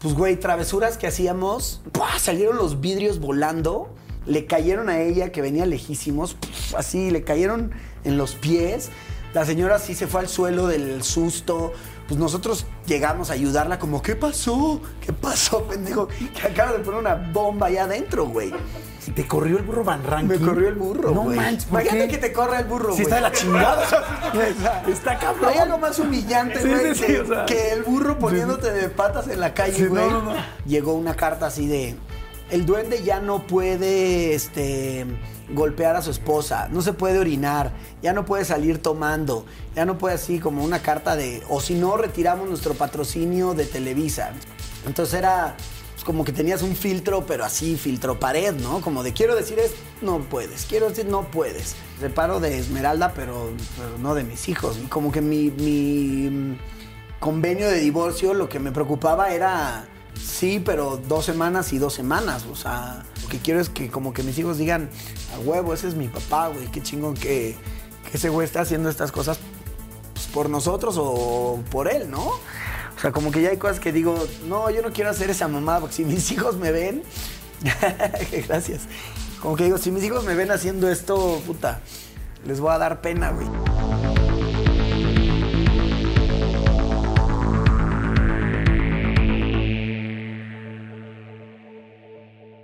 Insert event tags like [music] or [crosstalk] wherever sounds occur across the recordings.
pues, güey, travesuras que hacíamos, salieron los vidrios volando, le cayeron a ella que venía lejísimos, así, le cayeron en los pies. La señora sí se fue al suelo del susto. Pues nosotros llegamos a ayudarla como, ¿qué pasó? ¿Qué pasó, pendejo? Que acaba de poner una bomba allá adentro, güey. Si te corrió el burro Van Ranking. Me corrió el burro, No güey. manches, ¿por Imagínate qué? que te corra el burro, güey. está de la chingada. [laughs] Está, Está cabrón. No hay algo más humillante, Sí, güey, sí, sí, que, o sea. que el burro poniéndote de patas en la calle, Sí, güey. no, no, no. Llegó una carta así de... El duende ya no puede, este... golpear a su esposa, no se puede orinar, ya no puede salir tomando, ya no puede así como una carta de... O si no, retiramos nuestro patrocinio de Televisa. Entonces era pues, como que tenías un filtro, pero así, filtro pared, ¿no? Como de quiero decir es, no puedes, quiero decir no puedes. Reparo de Esmeralda, pero, no de mis hijos. Como que mi, mi mm, convenio de divorcio lo que me preocupaba era, sí, pero dos semanas y dos semanas. O sea, lo que quiero es que como que mis hijos digan, a huevo, ese es mi papá, güey, qué chingón que, que ese güey está haciendo estas cosas pues, por nosotros o por él, ¿no? O sea, como que ya hay cosas que digo, no, yo no quiero hacer esa mamada, porque si mis [laughs] hijos me ven, [laughs] gracias. Como que digo, si mis hijos me ven haciendo esto, puta, les voy a dar pena, güey.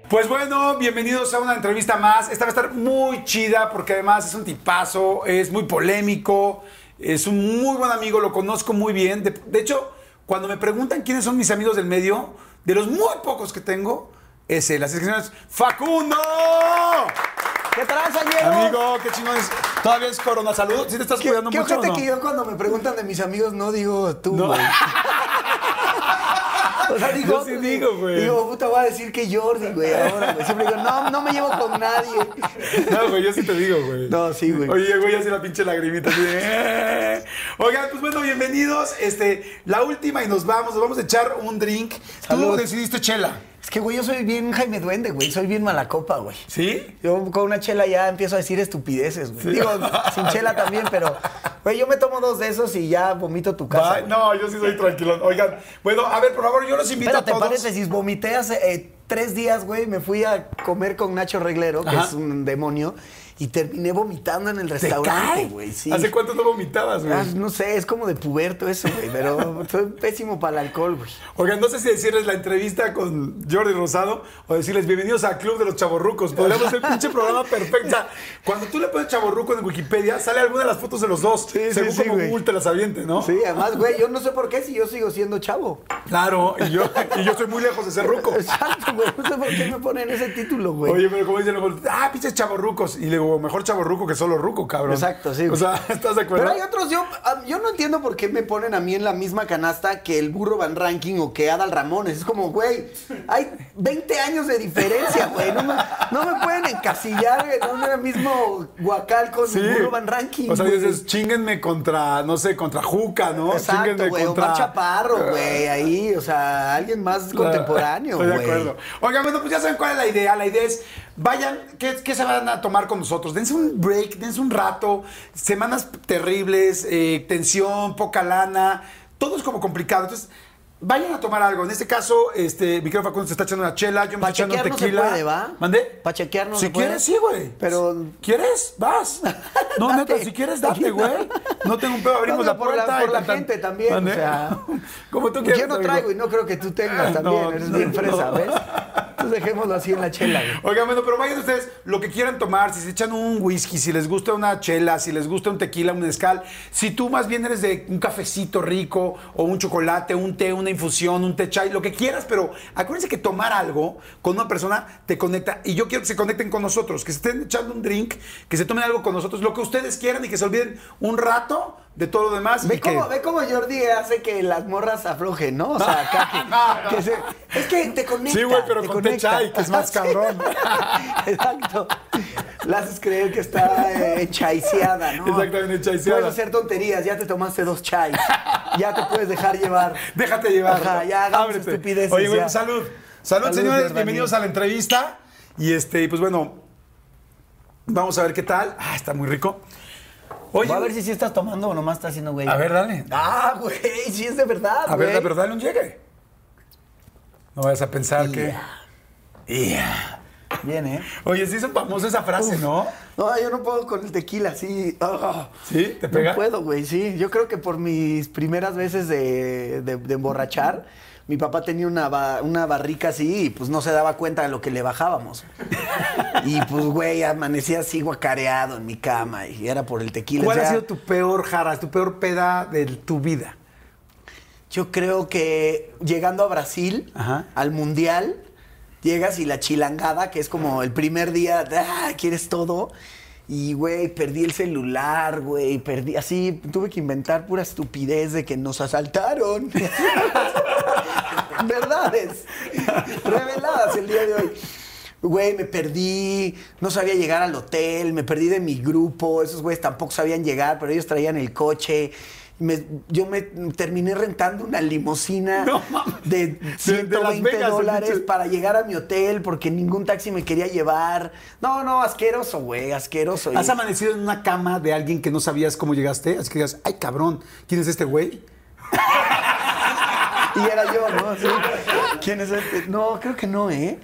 Pues bueno, bienvenidos a una entrevista más. Esta va a estar muy chida porque además es un tipazo, es muy polémico, es un muy buen amigo, lo conozco muy bien. De, de hecho, cuando me preguntan quiénes son mis amigos del medio, de los muy pocos que tengo, es él. Así que señores, ¡Facundo! ¿Qué tranza, Diego? Amigo, qué chingón es. Todavía es Corona Salud. ¿Sí te estás ¿Qué, cuidando qué mucho o ojete no? que yo cuando me preguntan de mis amigos no digo tú, No. [laughs] [laughs] O sea, digo, Yo sí digo, güey. Digo, puta, voy a decir que Jordi, güey, ahora, güey. Siempre digo, no, no me llevo con nadie. [laughs] No, güey, yo sí te digo, güey. No, sí, güey. Oye, güey, así la pinche lagrimita. Así de, "Eh". Oigan, pues bueno, bienvenidos. Este, la última y nos vamos. Nos vamos a echar un drink. Tú decidiste chela. Es que, güey, yo soy bien Jaime Duende, güey. Soy bien mala copa, güey. ¿Sí? Yo con una chela ya empiezo a decir estupideces, güey. Digo, sin chela también, pero, güey, yo me tomo dos de esos y ya vomito tu casa. No, yo sí soy tranquilo. Oigan, bueno, a ver, por favor, yo los invito Espérate, a todos. paréntesis, vomité hace eh, tres días, güey. Me fui a comer con Nacho Reglero, que Ajá. es un demonio, y terminé vomitando en el ¿Te restaurante, güey. Sí. ¿Hace cuánto no vomitabas, güey? Ah, no sé, es como de puberto eso, güey, pero [laughs] soy pésimo para el alcohol, güey. Oigan, no sé si decirles la entrevista con Jordi Rosado o decirles bienvenidos al Club de los Chavorrucos. Podríamos hacer el pinche programa perfecto. O sea, cuando tú le pones Chavorruco en Wikipedia, sale alguna de las fotos de los dos. Sí, según sí, como. Google te las aviente, ¿no? Sí, además, güey, yo no sé por qué si yo sigo siendo chavo. Claro, y yo, y yo estoy muy lejos de ser ruco. Exacto, güey. No sé por qué me ponen ese título, güey. Oye, pero como dicen luego, ah, pinches chavorrucos. Y le digo, mejor chavorruco que solo ruco, cabrón. Exacto, sí. O sea, [laughs] ¿estás de acuerdo? Pero hay otros, yo, ah, yo no entiendo por qué me ponen a mí en la misma canasta que el burro Van Ranking o que Adal Ramones. Es como, güey, hay 20 años de diferencia, güey. No me, no me pueden encasillar en el mismo guacal con Sí. el burro Van Ranking. O sea, güey. dices, chinguenme contra, no sé, contra Juca, ¿no? Exacto, Chínguenme güey. contra. Omar Chaparro, güey. Ahí, o sea, alguien más contemporáneo, Estoy güey. de acuerdo. Oigan, bueno, pues ya saben cuál es la idea. La idea es, vayan, ¿qué, qué se van a tomar con nosotros? Dense un break, dense un rato. Semanas terribles, eh, tensión, poca lana. Todo es como complicado. Entonces, vayan a tomar algo. En este caso, este, mi querido Facundo se está echando una chela, yo me estoy echando un no se tequila. puede, ¿va? ¿Mandé? Pa' chequear no Si se puede. quieres, sí, güey. Pero- ¿Quieres? Vas. [laughs] No, Date. neta, si quieres, date, güey. No tengo un pedo, abrimos No, la por la- puerta. por y la tan, gente también, ¿Mandé? o sea. [laughs] Como tú quieras. Yo no traigo y no creo que tú tengas [laughs] también. No, Eres no, bien fresa. ¿ves? Entonces dejémoslo así en la chela, güey. Oigan, bueno, pero vayan ustedes lo que quieran tomar, si se echan un whisky, si les gusta una chela, si les gusta un tequila, un mezcal, si tú más bien eres de un cafecito rico o un chocolate, un té, una infusión, un té chai, lo que quieras, pero acuérdense que tomar algo con una persona te conecta. Y yo quiero que se conecten con nosotros, que se estén echando un drink, que se tomen algo con nosotros, lo que ustedes quieran y que se olviden un rato de todo lo demás. Ve que- cómo, ve cómo Jordi hace que las morras aflojen, ¿no? O sea, [laughs] acá que, No, no. que se- es que te conecta. Sí, güey, pero te con que es más [laughs] cabrón. [laughs] Exacto. La haces creer que está eh, chaiseada, ¿no? Exactamente, chaiseada. Puedes hacer tonterías, ya te tomaste dos chais. Ya te puedes dejar llevar. Déjate llevar. Ajá, ya hagamos estupideces, Oye, ya. salud. Salud, Salud, señores. Bienvenidos a la entrevista. Y este, pues bueno, vamos a ver qué tal. Ah, está muy rico. Oye, Voy a ver si sí estás tomando o nomás estás haciendo güey. a ver, dale. Ah, güey, sí es de verdad, A ver, güey. ver, dale un llegue. No vayas a pensar que. Yeah. Bien, ¿eh? Oye, se hizo famosa esa frase, ¿no? No, yo no puedo con el tequila, sí. Ah. ¿Sí? ¿Te pega? No puedo, güey, sí. Yo creo que por mis primeras veces de, de- de emborrachar, mi papá tenía una, ba- una barrica así y pues no se daba cuenta de lo que le bajábamos. Y pues, güey, amanecía así guacareado en mi cama y era por el tequila. ¿Cuál O sea, ha sido tu peor jara, tu peor peda de tu vida? Yo creo que llegando a Brasil, Ajá. al Mundial, llegas y la chilangada, que es como el primer día, ah, quieres todo. Y, güey, perdí el celular, güey, perdí, así, tuve que inventar pura estupidez de que nos asaltaron. [laughs] Verdades, reveladas el día de hoy. Güey, me perdí, no sabía llegar al hotel, me perdí de mi grupo, esos güeyes tampoco sabían llegar, pero ellos traían el coche. Me- yo me terminé rentando una limusina No de De- de Las 120 Vegas, el dólares para llegar a mi hotel porque ningún taxi me quería llevar. No, no, asqueroso, güey, asqueroso. Y- ¿Has amanecido en una cama de alguien que no sabías cómo llegaste? Así que digas, ay, cabrón, ¿quién es este güey? [laughs] Y era yo, ¿no? Sí. ¿Quién es este? No, creo que no, ¿eh?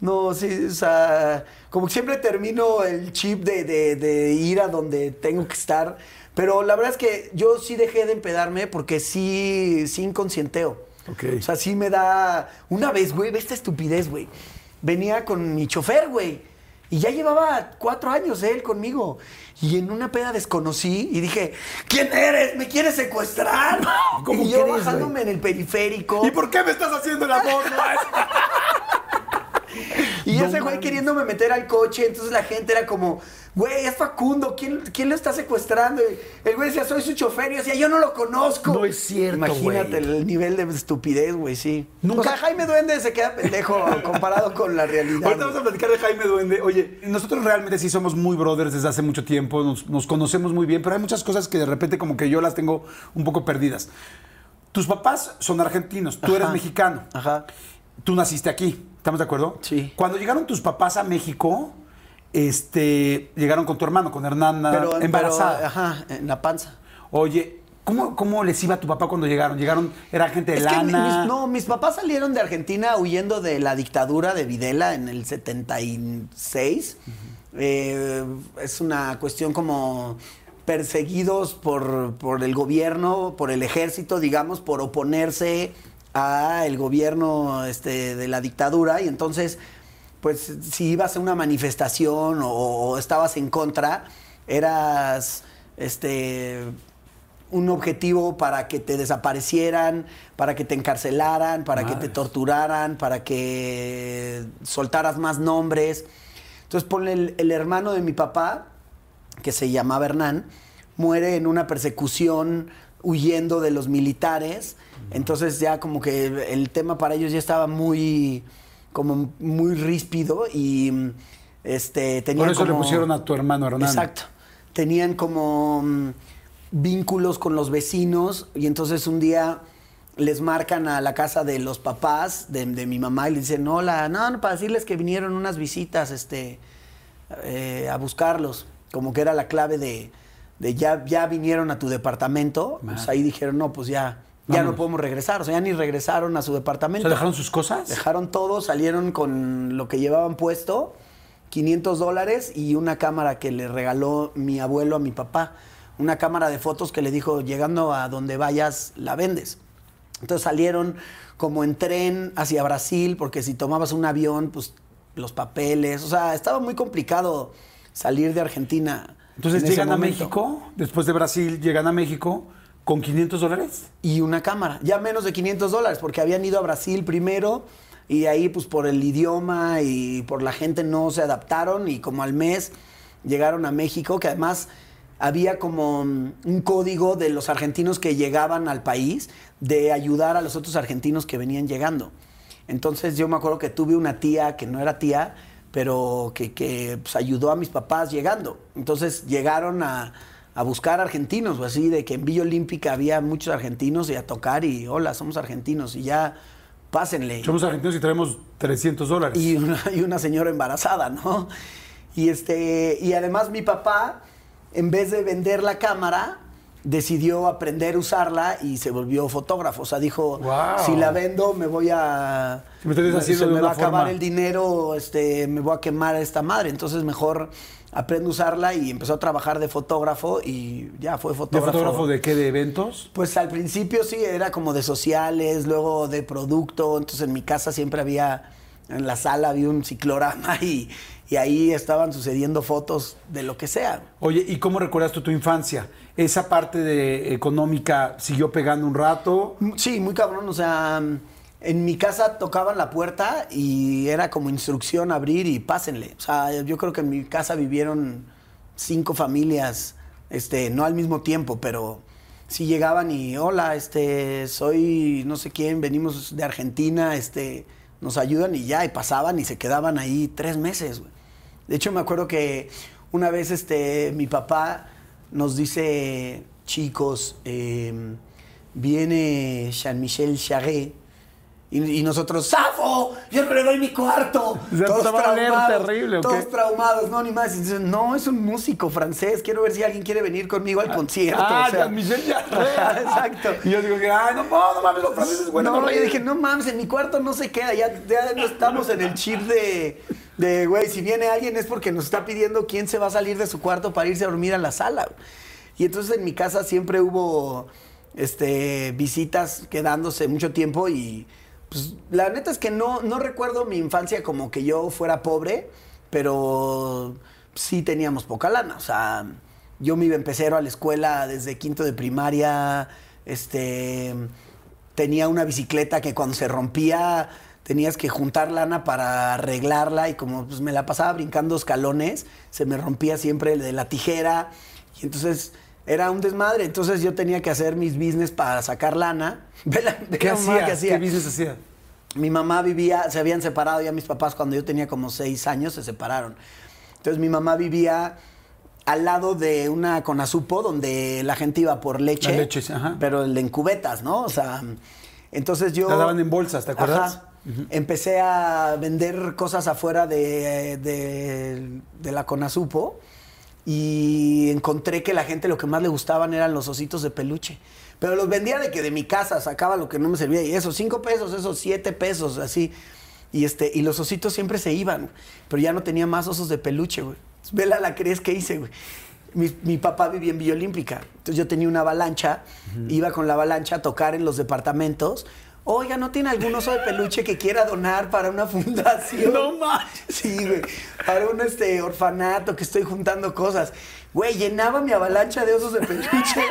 No, sí, o sea, como que siempre termino el chip de, de- de ir a donde tengo que estar. Pero la verdad es que yo sí dejé de empedarme porque sí, sí inconscienteo. Ok. O sea, sí me da... Una vez, güey, ve esta estupidez, güey. Venía con mi chofer, güey. Y ya llevaba cuatro años él conmigo. Y en una peda desconocí y dije, ¿quién eres? ¿Me quieres secuestrar? [laughs] ¿Cómo y yo crees, bajándome en el periférico. ¿Y por qué me estás haciendo el amor? [laughs] Y No ese güey queriéndome meter al coche, entonces la gente era como, güey, es Facundo, ¿quién, quién lo está secuestrando? Y el güey decía, soy su chofer, y yo decía, yo no lo conozco. No es cierto, Imagínate güey. el nivel de estupidez, güey, sí. Nunca- O sea, Jaime Duende se queda pendejo [laughs] comparado con la realidad. Ahorita vamos a platicar de Jaime Duende. Oye, nosotros realmente sí somos muy brothers desde hace mucho tiempo, nos, nos conocemos muy bien, pero hay muchas cosas que de repente como que yo las tengo un poco perdidas. Tus papás son argentinos, tú eres mexicano. Ajá. Tú naciste aquí, ¿estamos de acuerdo? Sí. Cuando llegaron tus papás a México, este, llegaron con tu hermano, con Hernán, Pero, embarazada. pero, ajá, en la panza. Oye, ¿cómo, ¿cómo les iba a tu papá cuando llegaron? ¿Llegaron, era gente de Es lana? mis- no, mis papás salieron de Argentina huyendo de la dictadura de Videla en el 76. Eh, es una cuestión como perseguidos por, por el gobierno, por el ejército, digamos, por oponerse a el gobierno este, de la dictadura. Y entonces, pues, si ibas a una manifestación o, o estabas en contra, eras este un objetivo para que te desaparecieran, para que te encarcelaran, para que te torturaran, para que soltaras más nombres. Entonces, ponle el, el hermano de mi papá, que se llamaba Hernán, muere en una persecución huyendo de los militares. Entonces ya como que el tema para ellos ya estaba muy como muy ríspido y mm, este tenían Por eso le como- pusieron a tu hermano Hernán. Exacto. Tenían como mm, vínculos con los vecinos y entonces un día les marcan a la casa de los papás de, de mi mamá y le dicen, hola, no, no, para decirles que vinieron unas visitas este, eh, a buscarlos. Como que era la clave de, de ya, ya vinieron a tu departamento. Pues ahí dijeron, no, pues ya, ya no Vámonos. podemos regresar. O sea, ya ni regresaron a su O departamento. sea, ¿dejaron sus cosas? Dejaron todo, salieron con lo que llevaban puesto, 500 dólares y una cámara que le regaló mi abuelo a mi papá. Una cámara de fotos que le dijo, llegando a donde vayas, la vendes. Entonces salieron como en tren hacia Brasil, porque si tomabas un avión, pues los papeles, o sea, estaba muy complicado salir de Argentina. Entonces en llegan a. México, después de Brasil, llegan a México con 500 dólares. y una cámara. Ya menos de 500 dólares, porque habían ido a Brasil primero y ahí, pues por el idioma y por la gente no se adaptaron y como al mes llegaron a México, que además había como mm, un código de los argentinos que llegaban al país de ayudar a los otros argentinos que venían llegando. Entonces yo me acuerdo que tuve una tía que no era tía, pero que, que, pues, ayudó a mis papás llegando. Entonces llegaron a, a buscar argentinos, o así, de que en Villa Olímpica había muchos argentinos y a tocar y hola, somos argentinos y ya pásenle. Somos argentinos y traemos 300 dólares. Y una, [laughs] y una señora embarazada, ¿no? Y, este, y además mi papá, en vez de vender la cámara, decidió aprender a usarla y se volvió fotógrafo. O sea, dijo, Wow. si la vendo me voy a... Si me se me va a acabar forma". el dinero, este, me voy a quemar a esta madre. Entonces mejor aprendo a usarla y empezó a trabajar de fotógrafo y ya fue ¿De fotógrafo. fotógrafo de qué? ¿De eventos? Pues al principio sí, era como de sociales, luego de producto. Entonces en mi casa siempre había, en la sala había un ciclorama [laughs] y, y ahí estaban sucediendo fotos de lo que sea. Oye, ¿y cómo recuerdas tú tu infancia? ¿Esa parte de económica siguió pegando un rato? Sí, muy cabrón. O sea, en mi casa tocaban la puerta y era como instrucción abrir y pásenle. O sea, yo creo que en mi casa vivieron cinco familias, este, no al mismo tiempo, pero sí llegaban y hola, este, soy no sé quién, venimos de Argentina, este, nos ayudan y ya, y pasaban y se quedaban ahí tres meses, güey. De hecho, me acuerdo que una vez este, mi papá nos dice, chicos, eh, viene Jean-Michel Charret. Y, y nosotros, ¡Safo! ¡Yo no le doy mi cuarto! [laughs] O sea, a oler terrible, todos traumados, no, ni más. Y dicen, no, es un músico francés, quiero ver si alguien quiere venir conmigo al concierto. Ah, o sea. Jean-Michel [laughs] Jarre. Exacto. Y yo digo que, ay, no, no, no mames, los franceses, bueno, no, no, yo dije, no mames, en mi cuarto no se queda, ya, ya no estamos en el chip de, de, güey, si viene alguien es porque nos está pidiendo quién se va a salir de su cuarto para irse a dormir a la sala. Y entonces en mi casa siempre hubo este, visitas quedándose mucho tiempo y pues la neta es que no, no recuerdo mi infancia como que yo fuera pobre, pero sí teníamos poca lana, o sea, yo me iba a la escuela desde quinto de primaria, este tenía una bicicleta que cuando se rompía tenías que juntar lana para arreglarla y como pues, me la pasaba brincando escalones, se me rompía siempre de la tijera. Y entonces era un desmadre. Entonces yo tenía que hacer mis business para sacar lana. [laughs] Ve la- ve ¿Qué la hacías? que hacía. ¿Qué business hacías? Mi mamá vivía, se habían separado ya mis papás cuando yo tenía como seis años, se separaron. Entonces mi mamá vivía al lado de una conazupo donde la gente iba por leche, La leche, ajá. pero en cubetas, ¿no? O sea, entonces yo... La daban en bolsas, ¿te acuerdas? Ajá. Empecé a vender cosas afuera de, de- de la conazupo y encontré que la gente lo que más le gustaban eran los ositos de peluche. Pero los vendía de que de mi casa sacaba lo que no me servía y esos cinco pesos, esos siete pesos, así. Y este, y los ositos siempre se iban, pero ya no tenía más osos de peluche, güey. Vela la crees que hice, güey. Mi, mi papá vivía en Villa Olímpica. Entonces yo tenía una avalancha, iba con la avalancha a tocar en los departamentos. Oiga, ¿no tiene algún oso de peluche que quiera donar para una [laughs] fundación? No manches. Sí, güey. Para un este, orfanato que estoy juntando cosas. Güey, llenaba mi avalancha de osos de peluche. [laughs]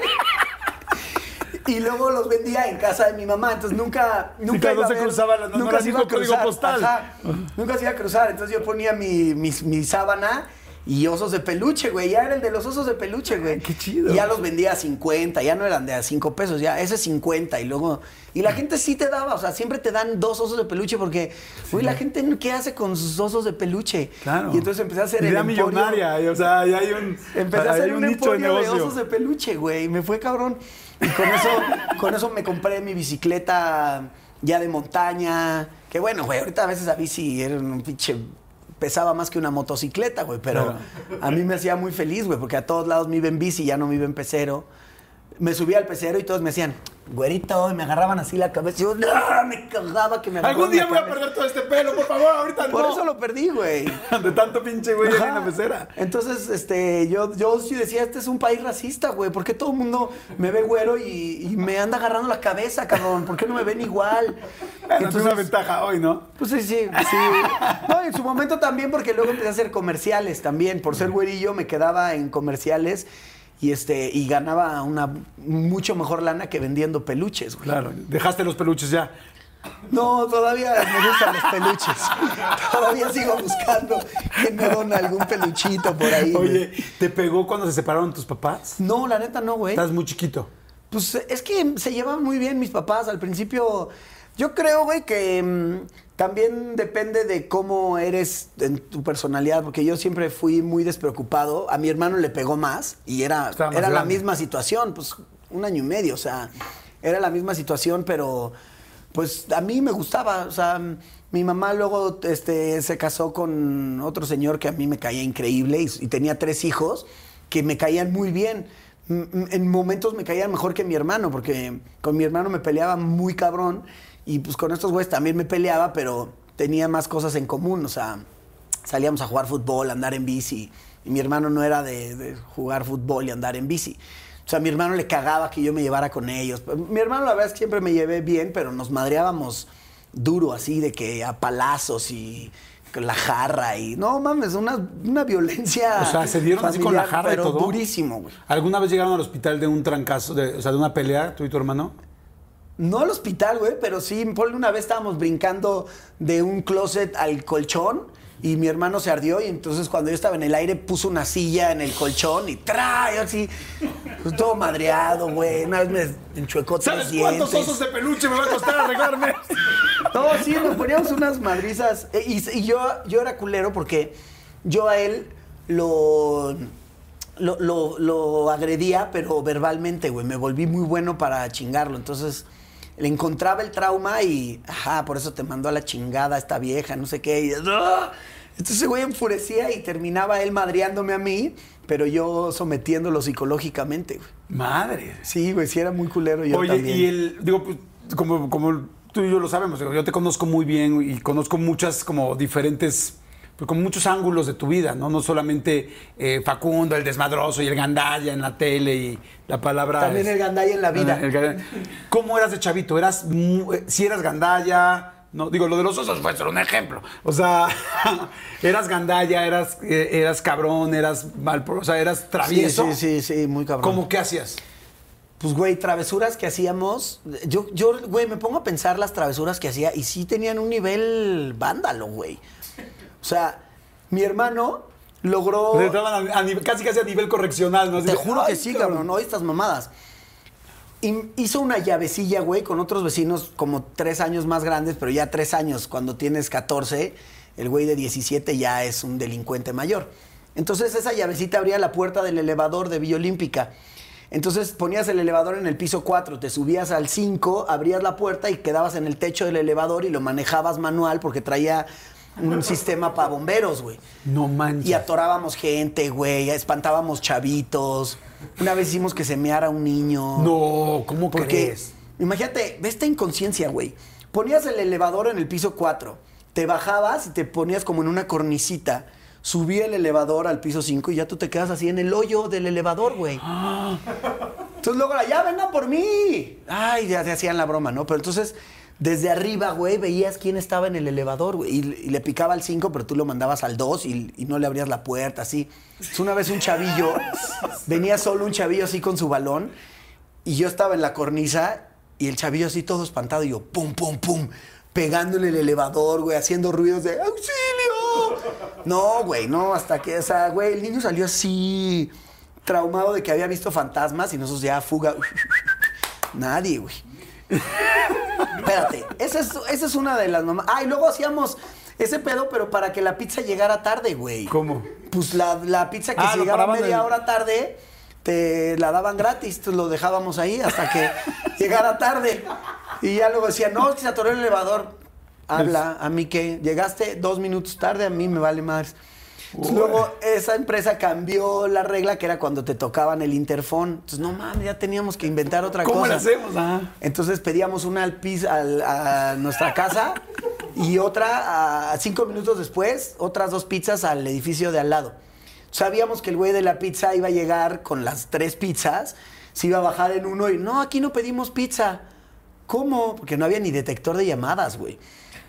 Y luego los vendía en casa de mi mamá. Entonces nunca. nunca no iba a se ver- cruzaba la- no nunca se iba a cruzar, postal. ajá. Nunca se iba a cruzar. Entonces yo ponía mi, mi, mi sábana y osos de peluche, güey. Ya era el de los osos de peluche, güey. Qué chido. Y ya los vendía a 50. Ya no eran de a 5 pesos. Ya ese es 50. Y luego. Y la gente sí te daba. O sea, siempre te dan dos osos de peluche porque. Güey, la gente, ¿qué hace con sus osos de peluche? Claro. Y entonces empecé a hacer emporio. millonaria, y, o sea, ya hay un, Empecé a hacer un, nicho de emporio de, negocio. osos de peluche, güey. Me fue cabrón. Y con eso, [laughs] con eso me compré mi bicicleta ya de montaña. Que bueno, güey, ahorita a veces a bici era un pinche. Pesaba más que una motocicleta, güey. Pero Claro. a mí me hacía muy feliz, güey, porque a todos lados me iba en bici, ya no me iba en pecero. Me subía al pecero y todos me decían, güerito, y me agarraban así la cabeza. Y yo, ¡no! Me cagaba que me Algún día voy a perder todo este pelo, por favor, ahorita Por no. eso lo perdí, güey. [laughs] De tanto pinche güey en la pecera. Entonces, este, yo, yo sí decía, este es un país racista, güey. ¿Por qué todo el mundo me ve güero y, y me anda agarrando la cabeza, cabrón? ¿Por qué no me ven igual? Bueno, es una ventaja hoy, ¿no? Pues sí, sí, sí. No, en su momento también, porque luego empecé a hacer comerciales también. Por ser güerillo, me quedaba en comerciales y este, y ganaba una mucho mejor lana que vendiendo peluches, güey. Claro, dejaste los peluches ya. No, todavía me gustan los peluches. [laughs] Todavía sigo buscando que me dona algún peluchito por ahí. güey. Oye, ¿te pegó cuando se separaron tus papás? No, la neta no, güey. Estás muy chiquito. Pues es que se llevan muy bien mis papás. Al principio, yo creo, güey, que mm, también depende de cómo eres en tu personalidad, porque yo siempre fui muy despreocupado. A mi hermano le pegó más y era, más era la misma situación, pues un año y medio, o sea, era la misma situación, pero pues a mí me gustaba, o sea, mi mamá luego este, se casó con otro señor que a mí me caía increíble y, y tenía tres hijos que me caían muy bien. mm, en momentos me caían mejor que mi hermano, porque con mi hermano me peleaba muy cabrón y pues con estos güeyes también me peleaba, pero tenía más cosas en común, o sea, salíamos a jugar fútbol, andar en bici, y mi hermano no era de, de jugar fútbol y andar en bici. O sea, a mi hermano le cagaba que yo me llevara con ellos. Mi hermano, la verdad es que siempre me llevé bien, pero nos madreábamos duro, así, de que a palazos y con la jarra y. No mames, una, una violencia. O sea, se dieron así con la jarra y todo. durísimo, güey. ¿Alguna vez llegaron al hospital de un trancazo, de, o sea, de una pelea, tú y tu hermano? No al hospital, güey, pero sí, ponle una vez estábamos brincando de un closet al colchón y mi hermano se ardió y entonces cuando yo estaba en el aire puso una silla en el colchón y ¡tra! Y así, pues, todo madreado, güey. Una vez me enchuecó tres ¿Sabes cuántos dientes. osos de peluche me va a costar arreglarme? [laughs] No, sí, nos poníamos unas madrizas. Eh, Y, y yo, yo era culero porque yo a él lo, lo, lo- lo agredía, pero verbalmente, güey. Me volví muy bueno para chingarlo. Entonces, le encontraba el trauma y, ajá, por eso te mandó a la chingada esta vieja, no sé qué. Y, ¡ah! Entonces, güey, enfurecía y terminaba él madreándome a mí, pero yo sometiéndolo psicológicamente, güey. Madre. Sí, güey, sí era muy culero yo Oye, también. y el, digo, pues, como, como tú y yo lo sabemos, yo te conozco muy bien y conozco muchas como diferentes, pues como muchos ángulos de tu vida, ¿no? No solamente eh, Facundo, el desmadroso y el gandalla en la tele y la palabra... También es- el gandalla en la vida. Ah, el. ¿Cómo eras de chavito? ¿Eras, eh, si eras gandalla? No, digo, lo de los osos fue solo un ejemplo. O sea, [laughs] eras gandalla, eras, eh, eras cabrón, eras mal, o sea, eras Sí, travieso. sí, sí, sí, muy cabrón. ¿Cómo qué hacías? Pues, güey, travesuras que hacíamos. Yo, yo, güey, me pongo a pensar las travesuras que hacía y sí tenían un nivel vándalo, güey. O sea, mi hermano logró. A- a nivel- casi casi a nivel correccional, ¿no? Así Te de, juro que "Ay, sí, cabrón, no estas mamadas. Y hizo una llavecilla, güey, con otros vecinos como tres años más grandes, pero ya tres años, cuando tienes 14, el güey de 17 ya es un delincuente mayor. Entonces esa llavecita abría la puerta del elevador de Villa Olímpica. Entonces ponías el elevador en el piso 4, te subías al 5, abrías la puerta y quedabas en el techo del elevador y lo manejabas manual porque traía un sistema para bomberos, güey. No manches. Y atorábamos gente, güey, espantábamos chavitos. Una vez hicimos que se meara un niño. No, ¿cómo Porque, crees? imagínate, ve esta inconsciencia, güey. Ponías el elevador en el piso 4, te bajabas y te ponías como en una cornicita. Subía el elevador al piso 5 y ya tú te quedas así en el hoyo del elevador, güey. Entonces luego la, ya vengan por mí. Ay, ya te hacían la broma, ¿no? Pero entonces, desde arriba, güey, veías quién estaba en el elevador, güey. Y, y le picaba al 5, pero tú lo mandabas al 2 y, y no le abrías la puerta, así. Entonces, una vez un chavillo, [laughs] venía solo un chavillo así con su balón, y yo estaba en la cornisa, y el chavillo así todo espantado, y yo, pum, pum, pum, pegando en el elevador, güey, haciendo ruidos de ¡auxilio! No, güey, no, hasta que, o sea, güey, el niño salió así, traumado de que había visto fantasmas, y nosotros ya fuga. [laughs] Nadie, güey. Espérate, esa es, esa es una de las mamás. Ah, y luego hacíamos ese pedo, pero para que la pizza llegara tarde, güey. ¿Cómo? Pues la, la pizza que Ah, si llegaba media hora tarde, te la daban gratis, entonces lo dejábamos ahí hasta que [laughs] llegara tarde. Y ya luego decía, no, es que se atoró el elevador. Habla, a mí que llegaste dos minutos tarde, a mí me vale más. Entonces, luego esa empresa cambió la regla que era cuando te tocaban el interfón. Entonces, no mames, ya teníamos que inventar otra ¿Cómo cosa. le hacemos? Entonces pedíamos una al- a nuestra casa y otra a cinco minutos después, otras dos pizzas al edificio de al lado. Sabíamos que el güey de la pizza iba a llegar con las tres pizzas, se iba a bajar en uno y no, aquí no pedimos pizza. ¿Cómo? Porque no había ni detector de llamadas, güey.